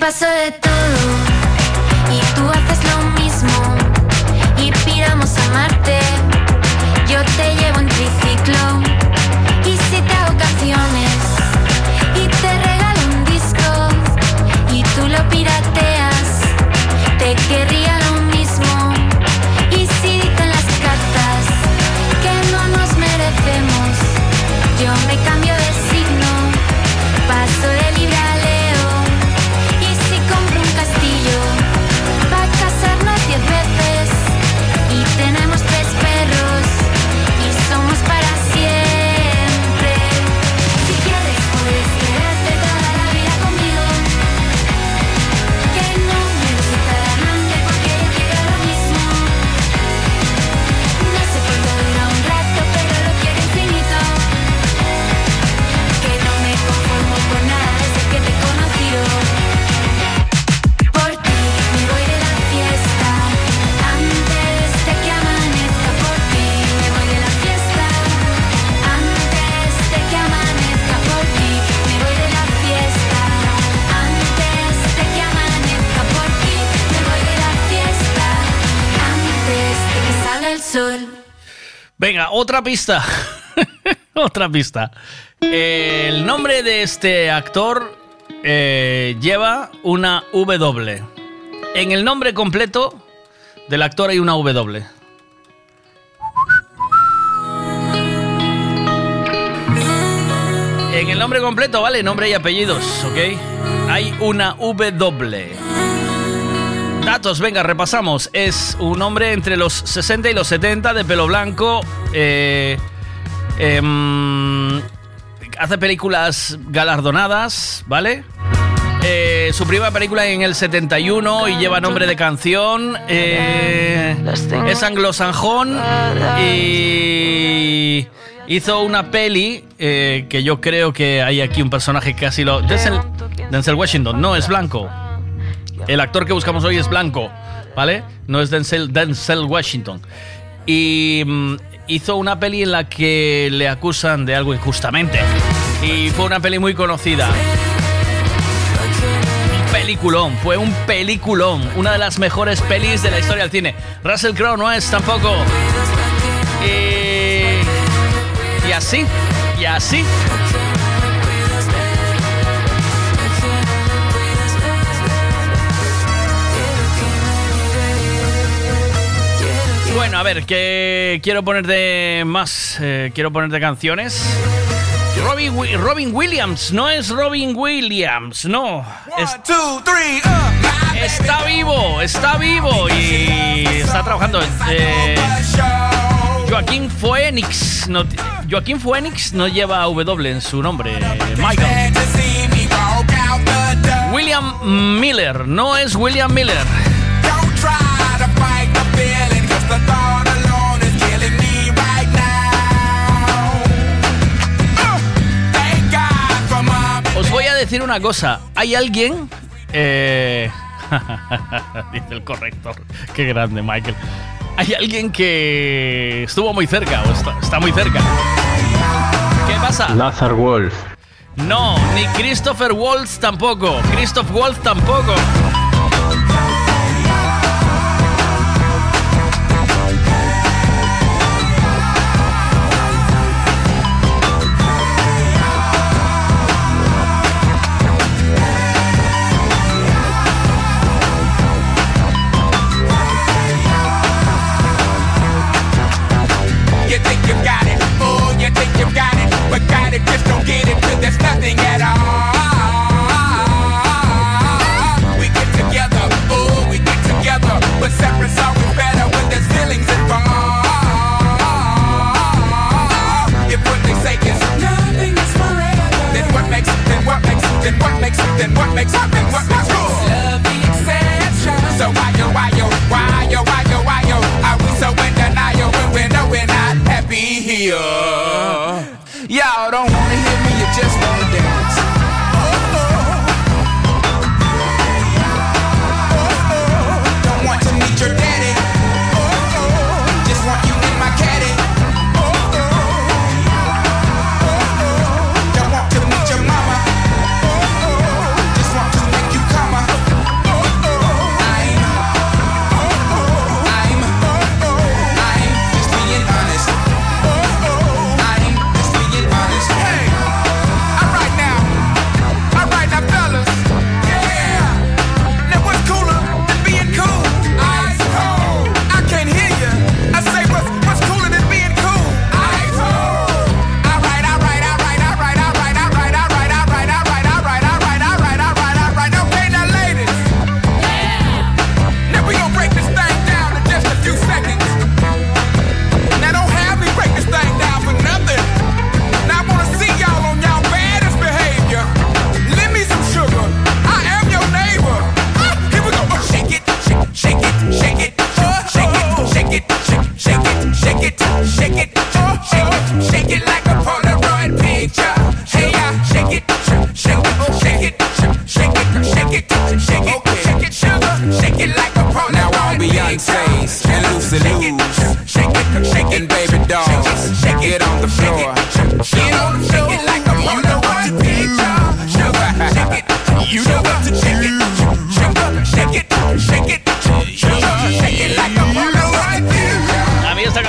[SPEAKER 18] Paso de todo
[SPEAKER 4] Venga, otra pista. otra pista. El nombre de este actor eh, lleva una W. En el nombre completo del actor hay una W. En el nombre completo, ¿vale? Nombre y apellidos, ¿ok? Hay una W. Datos, venga, repasamos. Es un hombre entre los 60 y los 70, de pelo blanco. eh, em, hace películas galardonadas, ¿vale? Eh, su primera película en el 71 y lleva nombre de canción. eh, es anglosanjón y hizo una peli que yo creo que hay aquí un personaje que casi lo... Denzel Washington, no, es blanco. El actor que buscamos hoy es blanco, ¿vale? No es Denzel, Denzel Washington. Y mm, hizo una peli en la que le acusan de algo injustamente. Y fue una peli muy conocida. Un peliculón, fue un peliculón. Una de las mejores pelis de la historia del cine. Russell Crowe no es tampoco. Y, y así, y así. Bueno, a ver, que quiero poner de más, eh, quiero poner de canciones. Robin, Wi- Robin Williams, no es Robin Williams, no. Es- está vivo, está vivo y está trabajando. eh, Joaquín Phoenix, no, Joaquín Phoenix no lleva W en su nombre. Michael.
[SPEAKER 19] William Miller. No es William Miller. Os voy a decir una cosa. Hay alguien. eh, Dice el corrector. Qué grande, Michael. Hay alguien que estuvo muy cerca o está, está muy cerca. ¿Qué pasa?
[SPEAKER 6] Lazar Wolf.
[SPEAKER 19] No, ni Christopher Waltz tampoco. Christoph Waltz tampoco.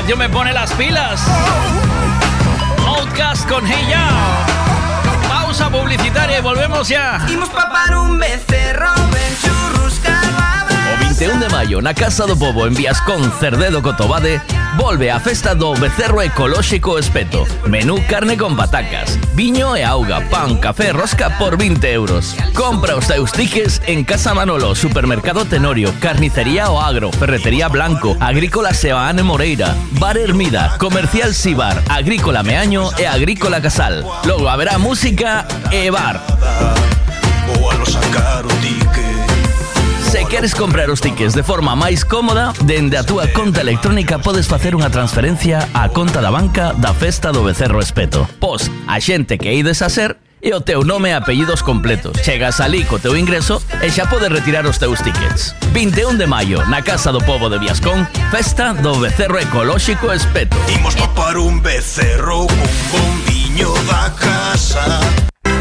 [SPEAKER 20] Dios me
[SPEAKER 19] pone las pilas. Outcast con ella. Pausa publicitaria y volvemos ya.
[SPEAKER 4] 21 de maio na Casa do Pobo en Viascón Cerdedo Cotobade volve a festa do Becerro Ecolóxico Espeto. Menú carne con patacas, viño e auga, pan, café, rosca por 20 euros. Compra os teus tiques en Casa Manolo, Supermercado Tenorio, Carnicería O Agro, Ferretería Blanco, Agrícola Seoane Moreira, Bar Hermida, Comercial Sibar, Agrícola Meaño e Agrícola Casal. Logo haberá música e bar.
[SPEAKER 21] A
[SPEAKER 4] Se queres comprar os tickets de forma máis cómoda, dende a túa conta electrónica podes facer unha transferencia á conta da banca da Festa do Becerro Espeto. Pos a xente que ides a ser e o teu nome e apellidos completos. Chegas alí co teu ingreso e xa podes retirar os teus tickets. 21 de maio, na Casa do Povo de Viascón, Festa do Becerro Ecolóxico Espeto.
[SPEAKER 21] Imos papar un becerro con bombiño da casa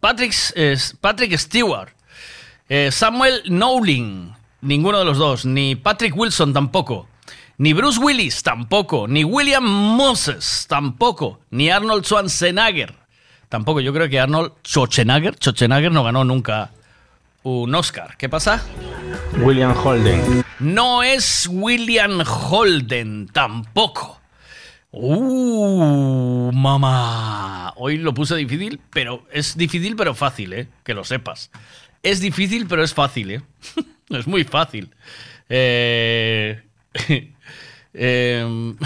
[SPEAKER 4] Patrick, Patrick Stewart, eh, Samuel Nowling, ninguno de los dos, ni Patrick Wilson tampoco, ni Bruce Willis tampoco, ni William Moses tampoco, ni Arnold Schwarzenegger tampoco. Yo creo que Arnold Schwarzenegger, Schwarzenegger no ganó nunca un Oscar. ¿Qué pasa?
[SPEAKER 6] William Holden.
[SPEAKER 4] No es William Holden tampoco. Uh, mamá. Hoy lo puse difícil, pero es difícil pero fácil, ¿eh? Que lo sepas. Es difícil pero es fácil, ¿eh? es muy fácil. Eh... em,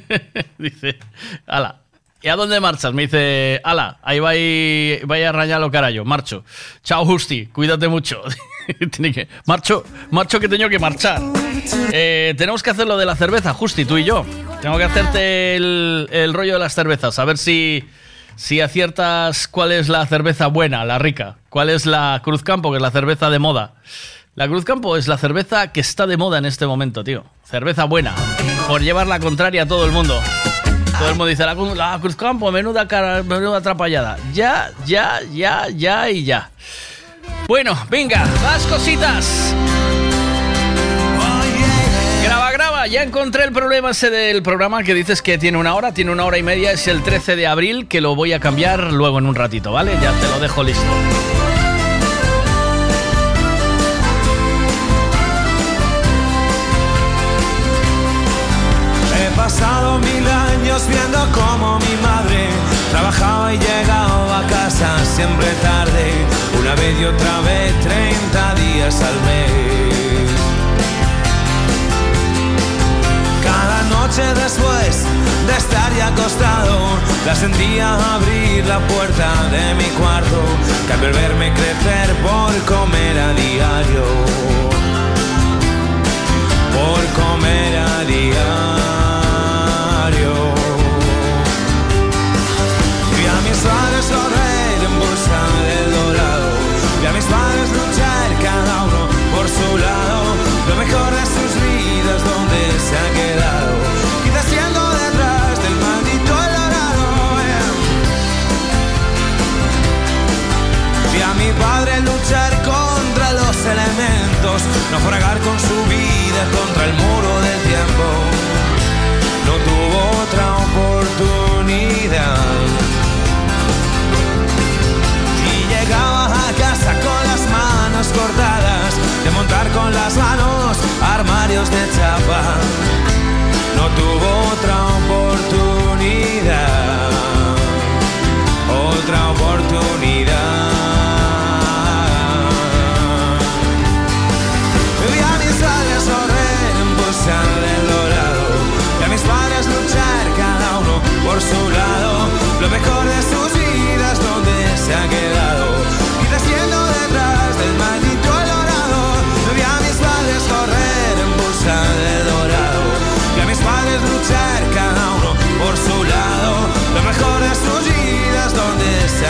[SPEAKER 4] dice, ala. ¿Y a dónde marchas? Me dice, ala, ahí va y, vaya a rayarlo carajo, marcho. Chao, Justi, cuídate mucho. Tiene que, marcho, marcho que tengo que marchar. Eh, tenemos que hacer lo de la cerveza, Justi, tú y yo. Tengo que hacerte el, rollo de las cervezas, a ver si, si aciertas cuál es la cerveza buena, la rica. ¿Cuál es la Cruz Campo, que es la cerveza de moda? La Cruz Campo es la cerveza que está de moda en este momento, tío. Cerveza buena, por llevar la contraria a todo el mundo. Todo el mundo dice, la, la Cruz Campo, menuda, cara, menuda atrapallada. Ya, ya, ya, ya y ya. Bueno, venga, las cositas. Graba, graba, ya encontré el problema ese del programa que dices que tiene una hora, tiene una hora y media, es el 13 de abril, que lo voy a cambiar luego en un ratito, ¿vale? Ya te lo dejo listo.
[SPEAKER 2] He pasado mil años viendo cómo mi madre trabajaba y llegaba a casa siempre tarde, una vez y otra vez, 30 días al mes. Noche después de estar ya acostado, la sentía abrir la puerta de mi cuarto, que al verme crecer por comer a diario, por comer a diario. Vi a mis padres correr en busca del dorado, vi a mis padres luchar cada uno por su lado, lo mejor de mi padre luchar contra los elementos, naufragar con su vida contra el muro del tiempo. No tuvo otra oportunidad. Y llegaba a casa con las manos cortadas, de montar con las manos armarios de chapa. No tuvo otra oportunidad, su lado, lo mejor de sus vidas, donde se ha quedado. y desciendo detrás del maldito Colorado, yo vi a mis padres correr en busca de dorado, y a mis padres luchar
[SPEAKER 22] cada uno por su lado, lo mejor de sus vidas, donde se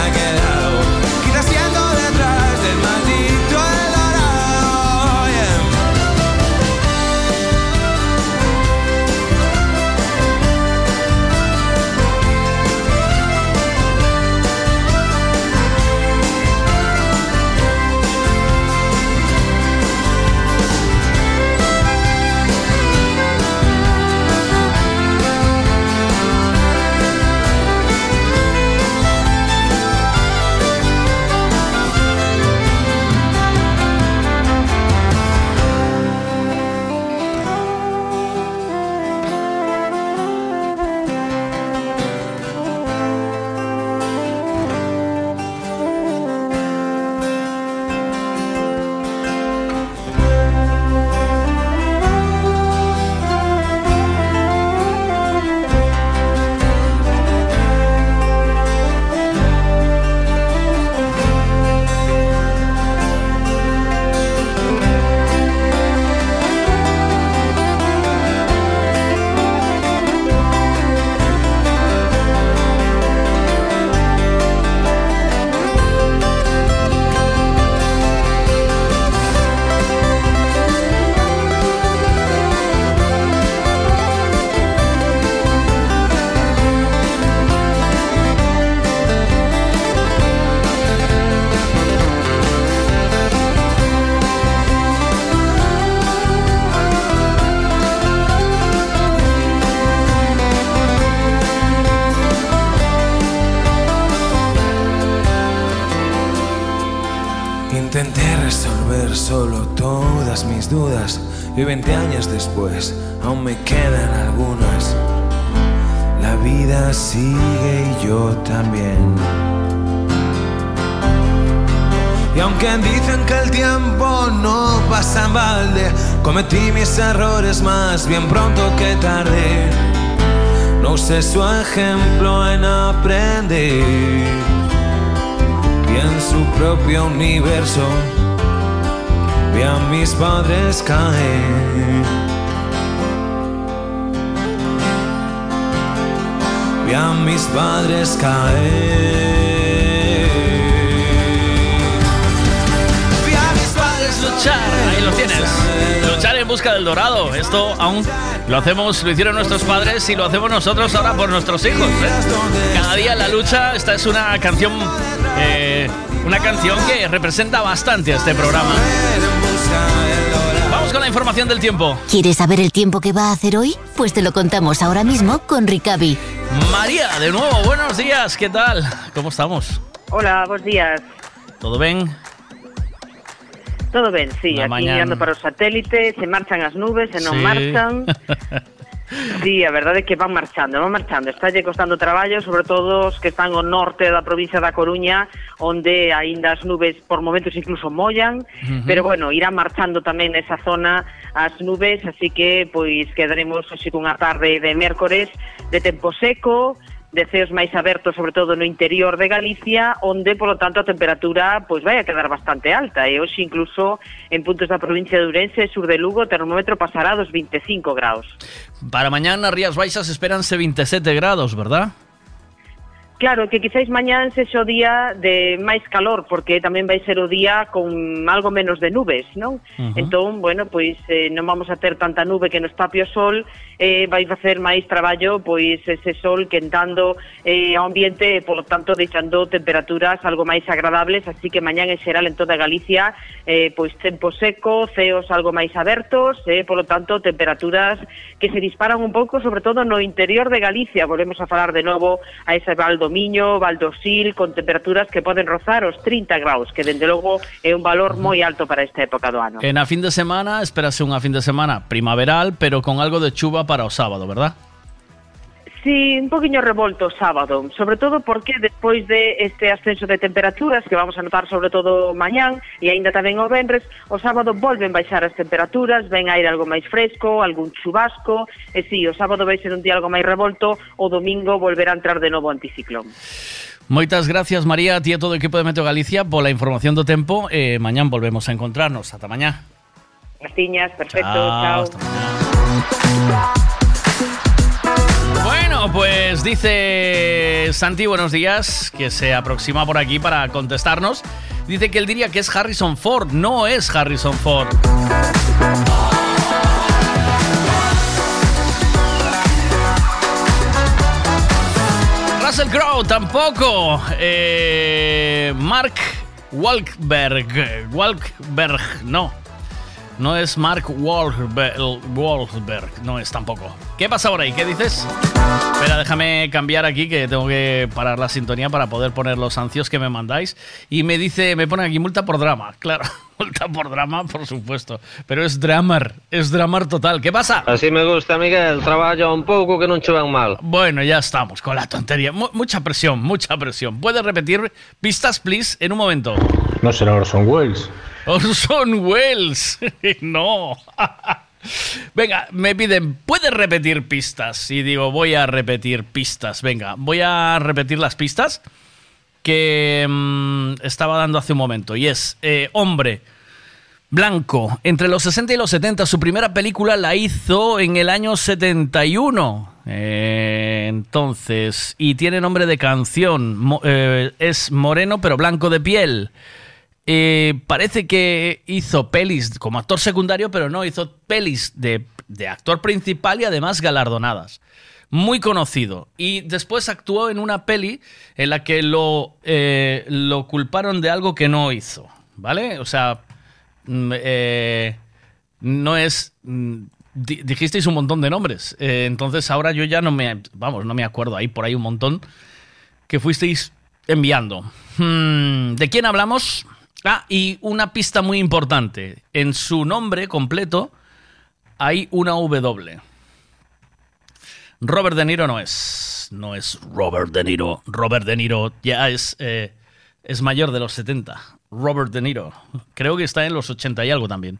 [SPEAKER 22] bien pronto que tarde. No usé su ejemplo en aprender. Y en su propio universo vi a mis padres caer. Vi a mis padres caer. Vi a mis padres
[SPEAKER 4] luchar. Ahí lo tienes. Luchar busca del dorado. Esto aún lo hacemos, lo hicieron nuestros padres y lo hacemos nosotros ahora por nuestros hijos. ¿eh? Cada día la lucha. Esta es una canción, eh, una canción que representa bastante a este programa. Vamos con la información del tiempo.
[SPEAKER 23] ¿Quieres saber el tiempo que va a hacer hoy? Pues te lo contamos ahora mismo con Ricavi.
[SPEAKER 4] María, de nuevo, buenos días. ¿Qué tal? ¿Cómo estamos?
[SPEAKER 24] Hola, buenos días.
[SPEAKER 4] ¿Todo bien?
[SPEAKER 24] Todo ben, sí,
[SPEAKER 4] Na
[SPEAKER 24] aquí mirando para os satélites, se marchan as nubes, se non
[SPEAKER 4] Sí.
[SPEAKER 24] marchan. Sí, a verdade é que van marchando, van marchando. Estálle costando traballo, sobre todo os que están ao norte da provincia da Coruña, onde aínda as nubes por momentos incluso mollan, pero bueno, irán marchando tamén nesa zona as nubes, así que pois quedaremos hoxe cunha tarde de mércores de tempo seco, de ceos máis abertos, sobre todo no interior de Galicia, onde, polo tanto, a temperatura pois vai a quedar bastante alta. E hoxe, incluso, en puntos da provincia de Ourense e sur de Lugo, o termómetro pasará dos 25 graus.
[SPEAKER 4] Para mañana Rías Baixas espéranse 27 grados, ¿verdad?
[SPEAKER 24] Claro, que quizáis mañán sexa o día de máis calor, porque tamén vai ser o día con algo menos de nubes, non?
[SPEAKER 25] Ujú.
[SPEAKER 24] Entón, bueno, pois eh, non vamos a ter tanta nube que nos tape o sol, eh, vai facer máis traballo, pois ese sol quentando eh, o ambiente, e, polo tanto, deixando temperaturas algo máis agradables, así que mañán en xeral en toda Galicia, eh, pois tempo seco, ceos algo máis abertos, eh, polo tanto, temperaturas que se disparan un pouco, sobre todo no interior de Galicia, volvemos a falar de novo a ese Valdo Miño, Valdosil, con temperaturas que poden rozar os 30 graus, que dende logo é un valor moi alto para esta época do ano.
[SPEAKER 4] En a fin de semana, espérase unha fin de semana primaveral, pero con algo de chuva para o sábado, ¿verdad?
[SPEAKER 24] Sí, un poquinho revolto o sábado, sobre todo porque despois de este ascenso de temperaturas que vamos a notar sobre todo mañán e aínda tamén o venres, o sábado volven baixar as temperaturas, ven aire algo máis fresco, algún chubasco, e sí, o sábado vai ser un día algo máis revolto, o domingo volverá a entrar de novo anticiclón.
[SPEAKER 4] Moitas gracias, María, a ti e a todo o equipo de Meteo Galicia pola información do tempo. Eh, mañán volvemos a encontrarnos. Ata mañá.
[SPEAKER 24] Graciñas, perfecto,
[SPEAKER 4] Chao,
[SPEAKER 24] chao.
[SPEAKER 4] hasta Pues dice Santi, buenos días, que se aproxima por aquí para contestarnos. Dice que él diría que es Harrison Ford. No es Harrison Ford. Russell Crowe tampoco. Eh, Mark Wahlberg. Wahlberg, no. No es Mark Wahlberg, Wahlberg, no es tampoco. ¿Qué pasa por ahí? ¿Qué dices? Espera, déjame cambiar aquí que tengo que parar la sintonía para poder poner los ancios que me mandáis. Y me dice, me pone aquí multa por drama. Claro, multa por drama, por supuesto. Pero es dramar, es dramar total. ¿Qué pasa?
[SPEAKER 26] Así me gusta, Miguel. Traballa un pouco que non chovan mal.
[SPEAKER 4] Bueno, ya estamos con la tontería. Mu- mucha presión, mucha presión. ¿Puedes repetir pistas, please, en un momento?
[SPEAKER 6] No será Orson Welles.
[SPEAKER 4] Orson Welles. no. Venga, me piden, ¿puedes repetir pistas? Y digo, voy a repetir pistas. Venga, voy a repetir las pistas que mm, estaba dando hace un momento. Y es, eh, hombre, blanco, entre los 60 y los 70, su primera película la hizo en el año 71. Eh, entonces, y tiene nombre de canción, eh, es moreno pero blanco de piel. Eh, parece que hizo pelis como actor secundario, pero no, hizo pelis de, de actor principal y además galardonadas. Muy conocido. Y después actuó en una peli en la que lo, eh, lo culparon de algo que no hizo. ¿Vale? O sea, mm, eh, no es... mm, di- dijisteis un montón de nombres. Eh, entonces ahora yo ya no me... Vamos, no me acuerdo. Hay por ahí un montón que fuisteis enviando. Hmm, ¿De quién hablamos? Ah, y una pista muy importante. En su nombre completo hay una W. Robert De Niro no es. No es Robert De Niro. Robert De Niro ya es, eh, es mayor de los 70. Robert De Niro. Creo que está en los 80 y algo también.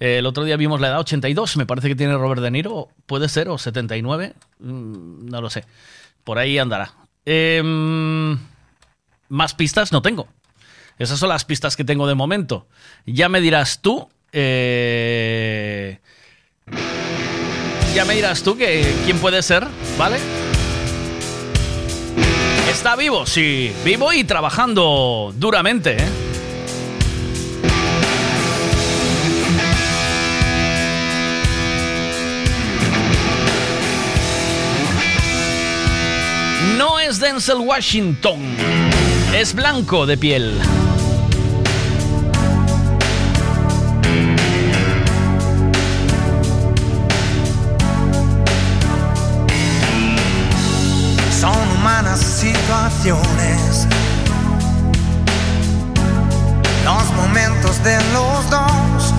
[SPEAKER 4] Eh, el otro día vimos la edad 82, me parece que tiene Robert De Niro. Puede ser, o 79. mm, No lo sé. Por ahí andará. Em, más pistas no tengo. Esas son las pistas que tengo de momento. Ya me dirás tú. eh, ya me dirás tú que quién puede ser, ¿vale? ¿Está vivo? Sí, vivo y trabajando duramente, ¿eh? No es Denzel Washington, es blanco de piel.
[SPEAKER 7] Son humanas situaciones. Los momentos de los dos.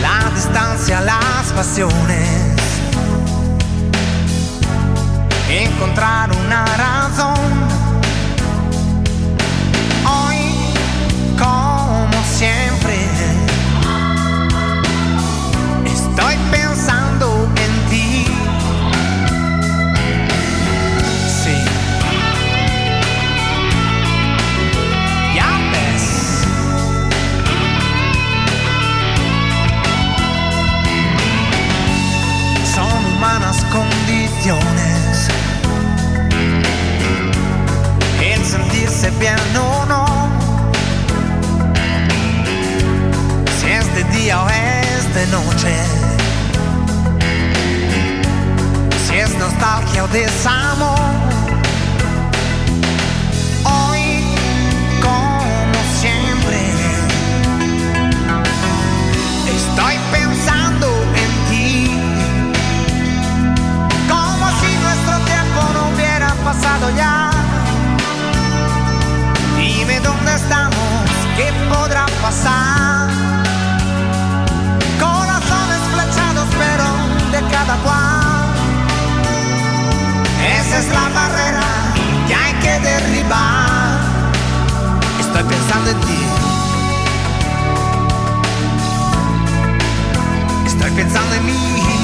[SPEAKER 7] La distancia, las pasiones. Si es nostalgia o desamor. Hoy, como siempre, estoy pensando en ti. Como si nuestro tiempo no hubiera pasado ya. Dime dónde estamos, qué podrá pasar. Es la barrera que hay que derribar. Estoy pensando en ti. Estoy pensando en mí.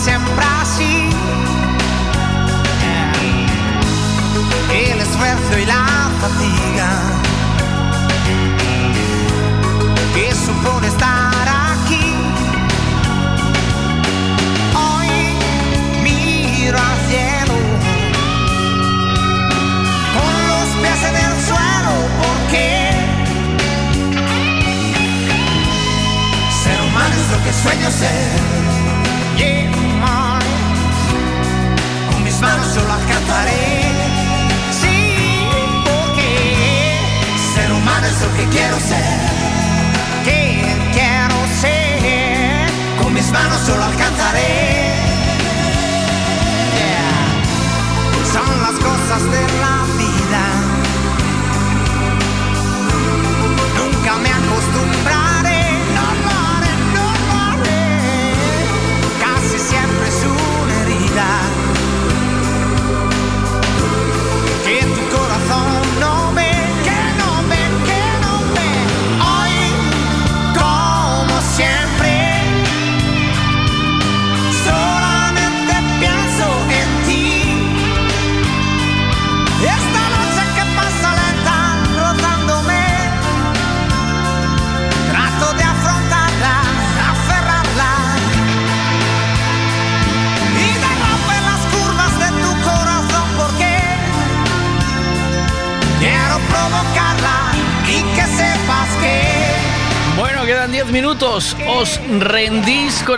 [SPEAKER 7] Siempre así. El esfuerzo y la fatiga.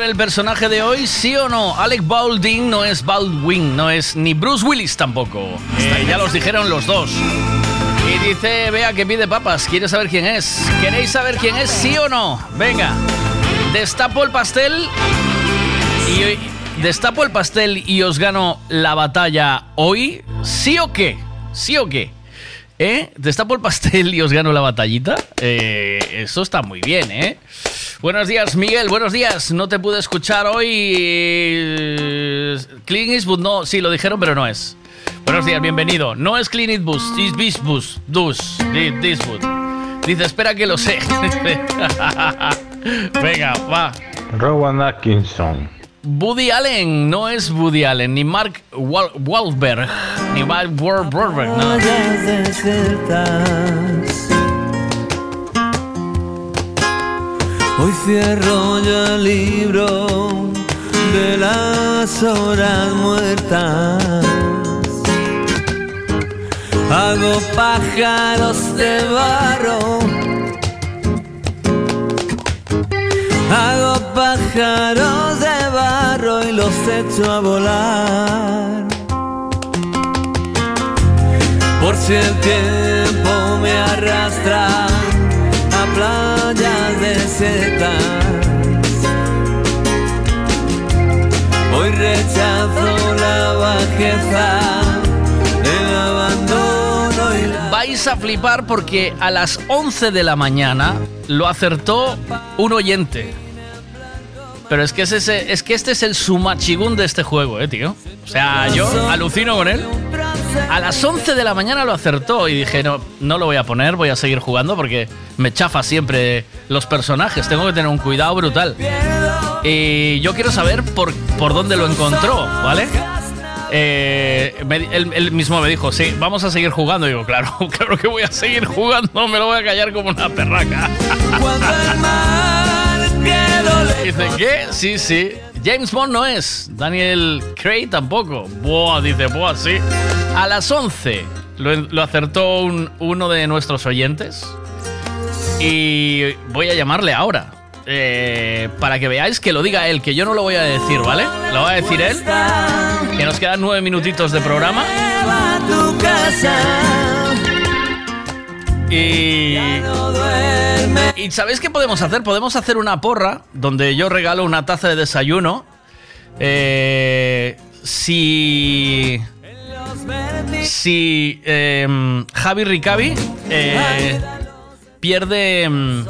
[SPEAKER 7] Con el
[SPEAKER 4] personaje de hoy? ¿Sí o no? Alec Baldwin no es Baldwin, no es ni Bruce Willis tampoco. Eh, ya los dijeron los dos. Y dice, vea que pide papas. ¿Quiere saber quién es? ¿Queréis saber quién es? ¿Sí o no? Venga. Destapo el pastel y destapo el pastel y os gano la batalla hoy. ¿Sí o qué? ¿Sí o qué? ¿Eh? ¿Destapo el pastel y os gano la batallita? Eh, eso está muy bien, ¿eh? Buenos días, Miguel. Buenos días. No te pude escuchar hoy. Clint Eastwood, no. Sí, lo dijeron, pero no es. Buenos días, bienvenido. No es Clint Eastwood, es Eastwood. Dus, Eastwood. Dice, espera que lo sé. Venga, va.
[SPEAKER 6] Rowan Atkinson.
[SPEAKER 4] Woody Allen no es Woody Allen, ni Mark Wal- Wahlberg, ni Mark Wahlberg, no.
[SPEAKER 27] Hoy cierro yo el libro de las horas muertas. Hago pájaros de barro. Hago pájaros de barro y los echo a volar. Por si el tiempo me arrastra a playas desiertas. Hoy rechazo la bajeza, el abandono y la...
[SPEAKER 4] Vais a flipar porque a las 11 de la mañana lo acertó un oyente. Pero es que, es, ese, es que este es el sumachigún de este juego, eh, tío. O sea, yo alucino con él. A las 11 de la mañana lo acertó y dije, no, no lo voy a poner, voy a seguir jugando porque me chafa siempre los personajes. Tengo que tener un cuidado brutal. Y yo quiero saber por, por dónde lo encontró, ¿vale? Eh, él mismo me dijo, sí, vamos a seguir jugando. Y digo, claro, claro que voy a seguir jugando, me lo voy a callar como una perraca. Dice, ¿qué? Sí, sí. James Bond no es. Daniel Craig tampoco. Buah, dice, buah, sí. A las 11 lo, lo acertó un- uno de nuestros oyentes. Y voy a llamarle ahora. eh, para que veáis que lo diga él, que yo no lo voy a decir, ¿vale? Lo va a decir él. Que nos quedan nueve minutitos de programa. Y, y ¿sabéis qué podemos hacer? Podemos hacer una porra donde yo regalo una taza de desayuno. Eh, si. Si em, Javi Ricavi eh, pierde, em,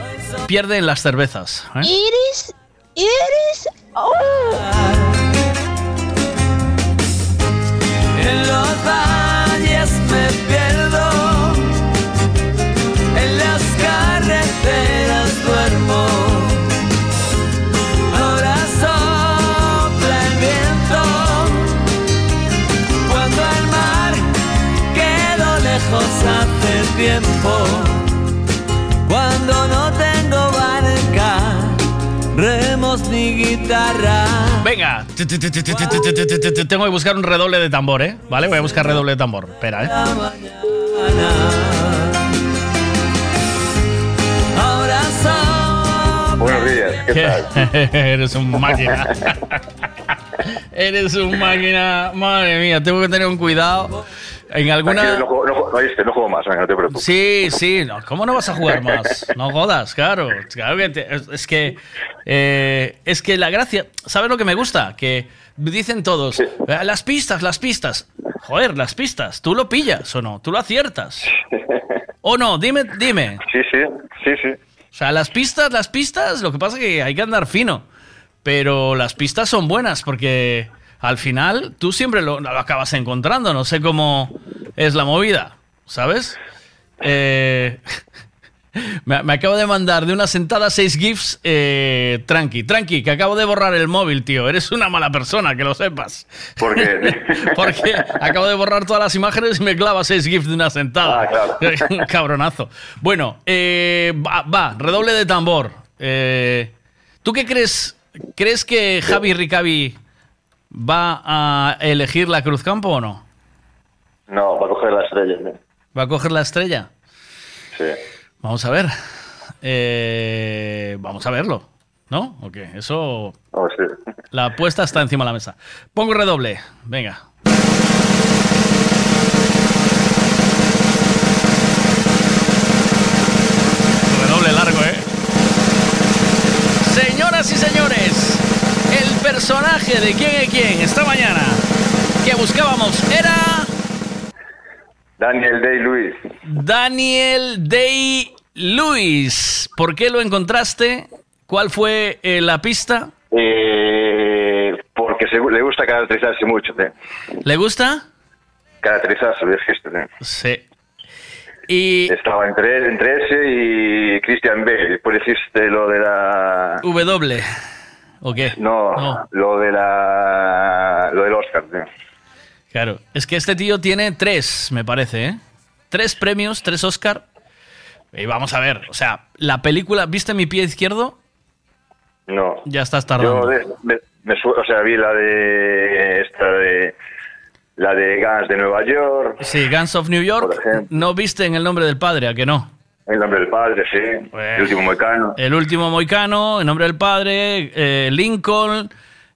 [SPEAKER 4] pierde en las cervezas. ¿eh?
[SPEAKER 27] Iris, Iris, oh. En los tiempo. Cuando no tengo barca, remos ni guitarra.
[SPEAKER 4] Venga, tengo que buscar un redoble de tambor, ¿eh? Vale, voy a buscar redoble de tambor. Espera, ¿eh?
[SPEAKER 28] Buenos días, ¿qué tal?
[SPEAKER 4] Eres un máquina. Eres un máquina. Madre mía, tengo que tener un cuidado en alguna.
[SPEAKER 28] no, no, no, oíste, no juego más, no te preocupes.
[SPEAKER 4] Sí, sí, no, ¿cómo no vas a jugar más? No jodas, claro. Claro que te- es, es que eh, es que la gracia, ¿sabes lo que me gusta? Que dicen todos, "Eh, las pistas, las pistas. Joder, las pistas, ¿tú lo pillas o no? ¿Tú lo aciertas? ¿O no? Dime, dime.
[SPEAKER 28] Sí, sí, sí, sí.
[SPEAKER 4] O sea, las pistas, las pistas, lo que pasa es que hay que andar fino. Pero las pistas son buenas porque al final tú siempre lo, lo acabas encontrando. No sé cómo es la movida, ¿sabes? Eh, me, me acabo de mandar de una sentada seis GIFs. eh, tranqui, tranqui, que acabo de borrar el móvil, tío. Eres una mala persona, que lo sepas.
[SPEAKER 28] ¿Por qué?
[SPEAKER 4] Porque acabo de borrar todas las imágenes y me clava seis GIFs de una sentada. Un cabronazo. Bueno, eh, va, va, redoble de tambor. Eh, ¿Tú qué crees? ¿Crees que Javi Ricavi va a elegir la Cruz Campo o no?
[SPEAKER 28] No, va a coger la estrella. ¿no?
[SPEAKER 4] ¿Va a coger la estrella?
[SPEAKER 28] Sí.
[SPEAKER 4] Vamos a ver. eh, vamos a verlo, ¿no? Ok, eso...
[SPEAKER 28] Oh, sí.
[SPEAKER 4] La apuesta está encima de la mesa. Pongo redoble, venga. Personaje de quién es quién esta mañana que buscábamos era
[SPEAKER 28] Daniel Day-Lewis.
[SPEAKER 4] Daniel Day Lewis. ¿Por qué lo encontraste? ¿Cuál fue eh, la pista?
[SPEAKER 28] Eh, porque se- le gusta caracterizarse mucho, tío.
[SPEAKER 4] ¿Le gusta?
[SPEAKER 28] Caracterizarse, tío.
[SPEAKER 4] Sí. Y
[SPEAKER 28] Estaba entre, entre ese y Christian Bale. Después dijiste lo de la...
[SPEAKER 4] W. ¿O qué?
[SPEAKER 28] No,
[SPEAKER 4] No.
[SPEAKER 28] lo de la... Lo del Oscar, tío.
[SPEAKER 4] Claro. Es que este tío tiene tres, me parece, ¿eh? Tres premios, tres Oscar. Y vamos a ver, o sea, la película, ¿viste mi pie izquierdo?
[SPEAKER 28] No.
[SPEAKER 4] Ya estás
[SPEAKER 28] Yo
[SPEAKER 4] tardando.
[SPEAKER 28] de- me, me su- o sea, vi la de... Esta de... La de Guns de Nueva York.
[SPEAKER 4] Sí, Guns of New York. ¿No viste en el nombre del padre? ¿A que no?
[SPEAKER 28] El nombre del padre, sí. El último moicano.
[SPEAKER 4] El último Moicano, en nombre del padre, eh, Lincoln.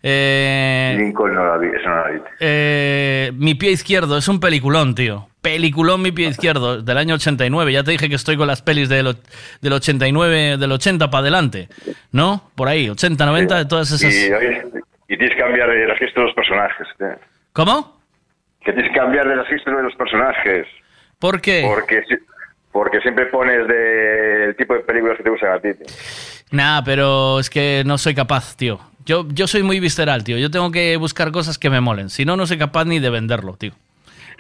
[SPEAKER 4] eh,
[SPEAKER 28] Lincoln no la vi, eso no la vi.
[SPEAKER 4] eh, mi pie izquierdo, es un peliculón, tío. Peliculón Mi pie izquierdo, del año 89. Ya te dije que estoy con las pelis del, del 89, del 80 para adelante. ¿No? Por ahí, 80, 90, de todas esas.
[SPEAKER 28] Y, y tienes que cambiar el registro de los personajes.
[SPEAKER 4] ¿Cómo?
[SPEAKER 28] Que tienes que cambiar el registro de los personajes.
[SPEAKER 4] ¿Por qué?
[SPEAKER 28] Porque, si- porque siempre pones de- el tipo de películas que te gustan a ti. tío.
[SPEAKER 4] Nah, pero es que no soy capaz, tío. Yo, yo soy muy visceral, tío. Yo tengo que buscar cosas que me molen. Si no, no soy capaz ni de venderlo, tío.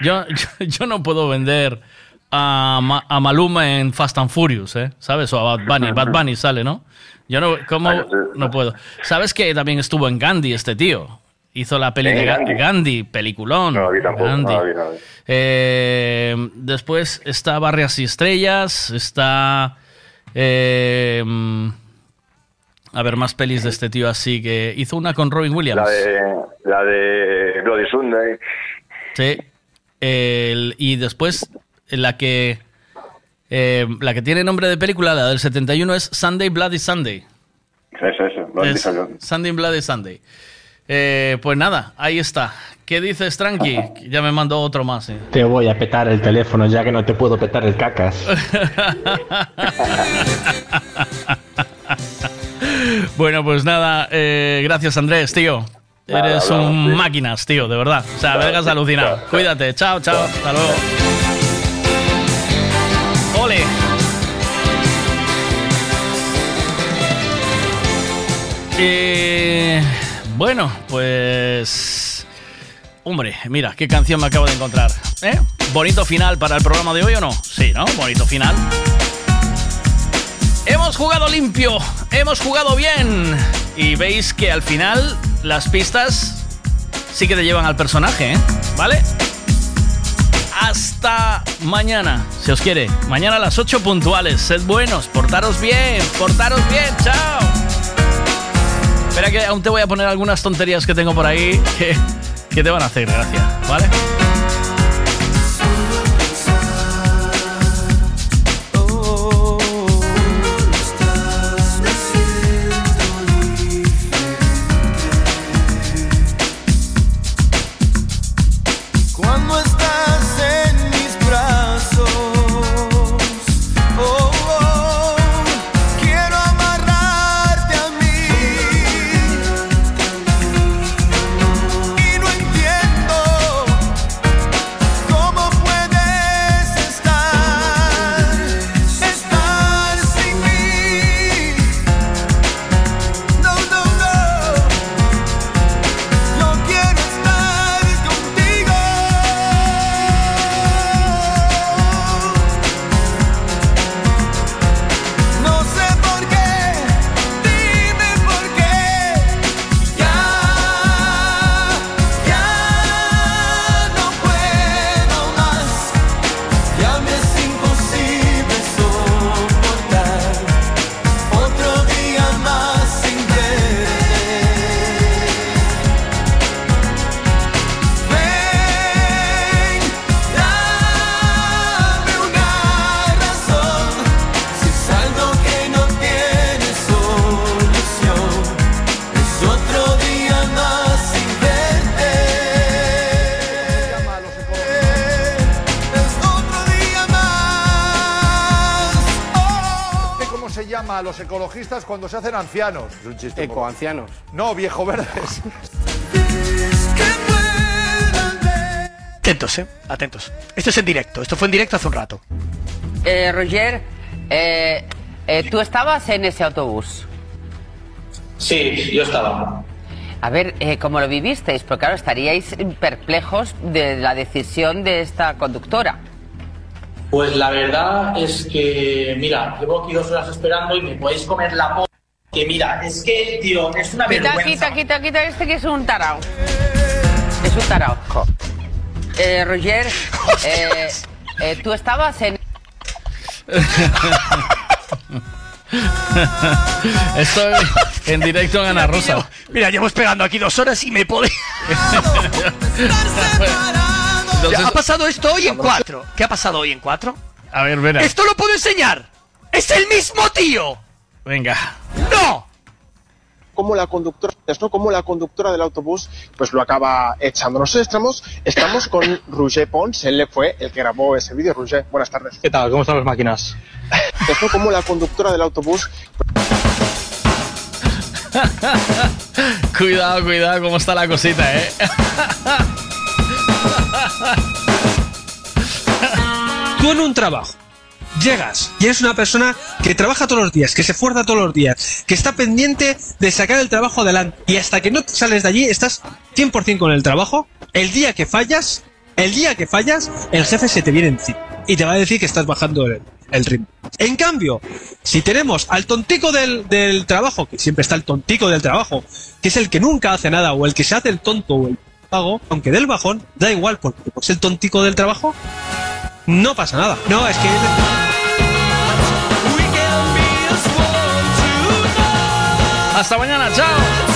[SPEAKER 4] Yo, yo, yo no puedo vender a, Ma- a Maluma en Fast and Furious, ¿eh? ¿Sabes? O a Bad Bunny. Bad Bunny sale, ¿no? Yo no, ¿cómo? No puedo. ¿Sabes que también estuvo en Gandhi este tío? Hizo la peli
[SPEAKER 28] ¿En
[SPEAKER 4] de Ga-
[SPEAKER 28] Gandhi?
[SPEAKER 4] Gandhi, peliculón.
[SPEAKER 28] No la vi tampoco.
[SPEAKER 4] Gandhi.
[SPEAKER 28] No no.
[SPEAKER 4] Eh, después está Barrias y Estrellas, está... eh, a ver, más pelis de este tío así que hizo una con Robin Williams.
[SPEAKER 28] La de, la de Bloody Sunday.
[SPEAKER 4] Sí. El- y después la que eh, la que tiene nombre de película, la del 71 es Sunday Bloody Sunday.
[SPEAKER 28] Eso, eso. Bloody
[SPEAKER 4] Es
[SPEAKER 28] Sunday.
[SPEAKER 4] Sunday Bloody Sunday. Eh, pues nada, ahí está. ¿Qué dices, Tranqui? Ya me mandó otro más. eh.
[SPEAKER 6] Te voy a petar el teléfono ya que no te puedo petar el cacas.
[SPEAKER 4] bueno, pues nada, eh, gracias Andrés, tío.
[SPEAKER 28] Nada,
[SPEAKER 4] Eres un
[SPEAKER 28] sí.
[SPEAKER 4] máquinas, tío, de verdad. O sea, me dejas alucinado. Cuídate, chao, chao, hasta luego. Ole. Eh, bueno, pues... Hombre, mira, qué canción me acabo de encontrar. ¿Eh? ¿Bonito final para el programa de hoy o no? Sí, ¿no? Bonito final. Hemos jugado limpio, hemos jugado bien. Y veis que al final las pistas sí que te llevan al personaje, ¿eh? ¿Vale? Hasta mañana, si os quiere. Mañana a las 8 puntuales. Sed buenos, portaros bien, portaros bien. Chao. Espera que aún te voy a poner algunas tonterías que tengo por ahí que, que te van a hacer gracia, ¿vale?
[SPEAKER 2] Cuando
[SPEAKER 29] se hacen ancianos. Es un chiste.
[SPEAKER 4] Ecoancianos.
[SPEAKER 29] No, viejo verdes.
[SPEAKER 30] Atentos, eh. Atentos. Esto es en directo. Esto fue en directo hace un rato.
[SPEAKER 25] Eh, Roger, eh, eh, ¿tú estabas en ese autobús?
[SPEAKER 31] Sí, yo estaba.
[SPEAKER 25] A ver, eh, ¿cómo lo vivisteis? Porque claro, estaríais perplejos de la decisión de esta conductora.
[SPEAKER 31] Pues la verdad es que, mira, llevo aquí dos horas esperando y me podéis comer la po... Que mira, es que, tío, es una
[SPEAKER 25] Quita,
[SPEAKER 31] vergüenza.
[SPEAKER 25] quita, quita, quita este que es un tarao. Es un tarao. Eh, Roger, eh, eh, ¿tú estabas en...
[SPEAKER 11] Estoy en directo en Ana Rosa.
[SPEAKER 30] Mira, llevo esperando aquí dos horas y me podéis.
[SPEAKER 11] Entonces-
[SPEAKER 30] ha pasado esto hoy en cuatro. ¿Qué ha pasado hoy en cuatro?
[SPEAKER 11] A ver, verás.
[SPEAKER 30] Esto lo puedo enseñar. ¡Es el mismo tío!
[SPEAKER 11] Venga.
[SPEAKER 30] ¡No!
[SPEAKER 4] Como la conductora, ¿no? Como la conductora del autobús, pues lo acaba echando. Nosotros estamos, estamos con Roger Pons, él fue el que grabó ese vídeo. Roger, buenas tardes.
[SPEAKER 32] ¿Qué tal? ¿Cómo están las máquinas?
[SPEAKER 4] Esto como la conductora del autobús,
[SPEAKER 11] cuidado, cuidado, cómo está la cosita, eh.
[SPEAKER 33] Tú en un trabajo llegas y eres una persona que trabaja todos los días, que se esfuerza todos los días, que está pendiente de sacar el trabajo adelante y hasta que no sales de allí estás 100% con el trabajo. El día que fallas, el día que fallas, el jefe se te viene encima y te va a decir que estás bajando el, ritmo. En cambio, si tenemos al tontico del, del trabajo, que siempre está el tontico del trabajo, que es el que nunca hace nada o el que se hace el tonto o el pago, aunque del bajón, da igual porque pues el tontico del trabajo no pasa nada. No, es que
[SPEAKER 11] Hasta mañana, chao.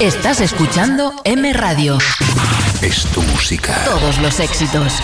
[SPEAKER 34] Estás escuchando M Radio.
[SPEAKER 17] Es tu música.
[SPEAKER 34] Todos los éxitos.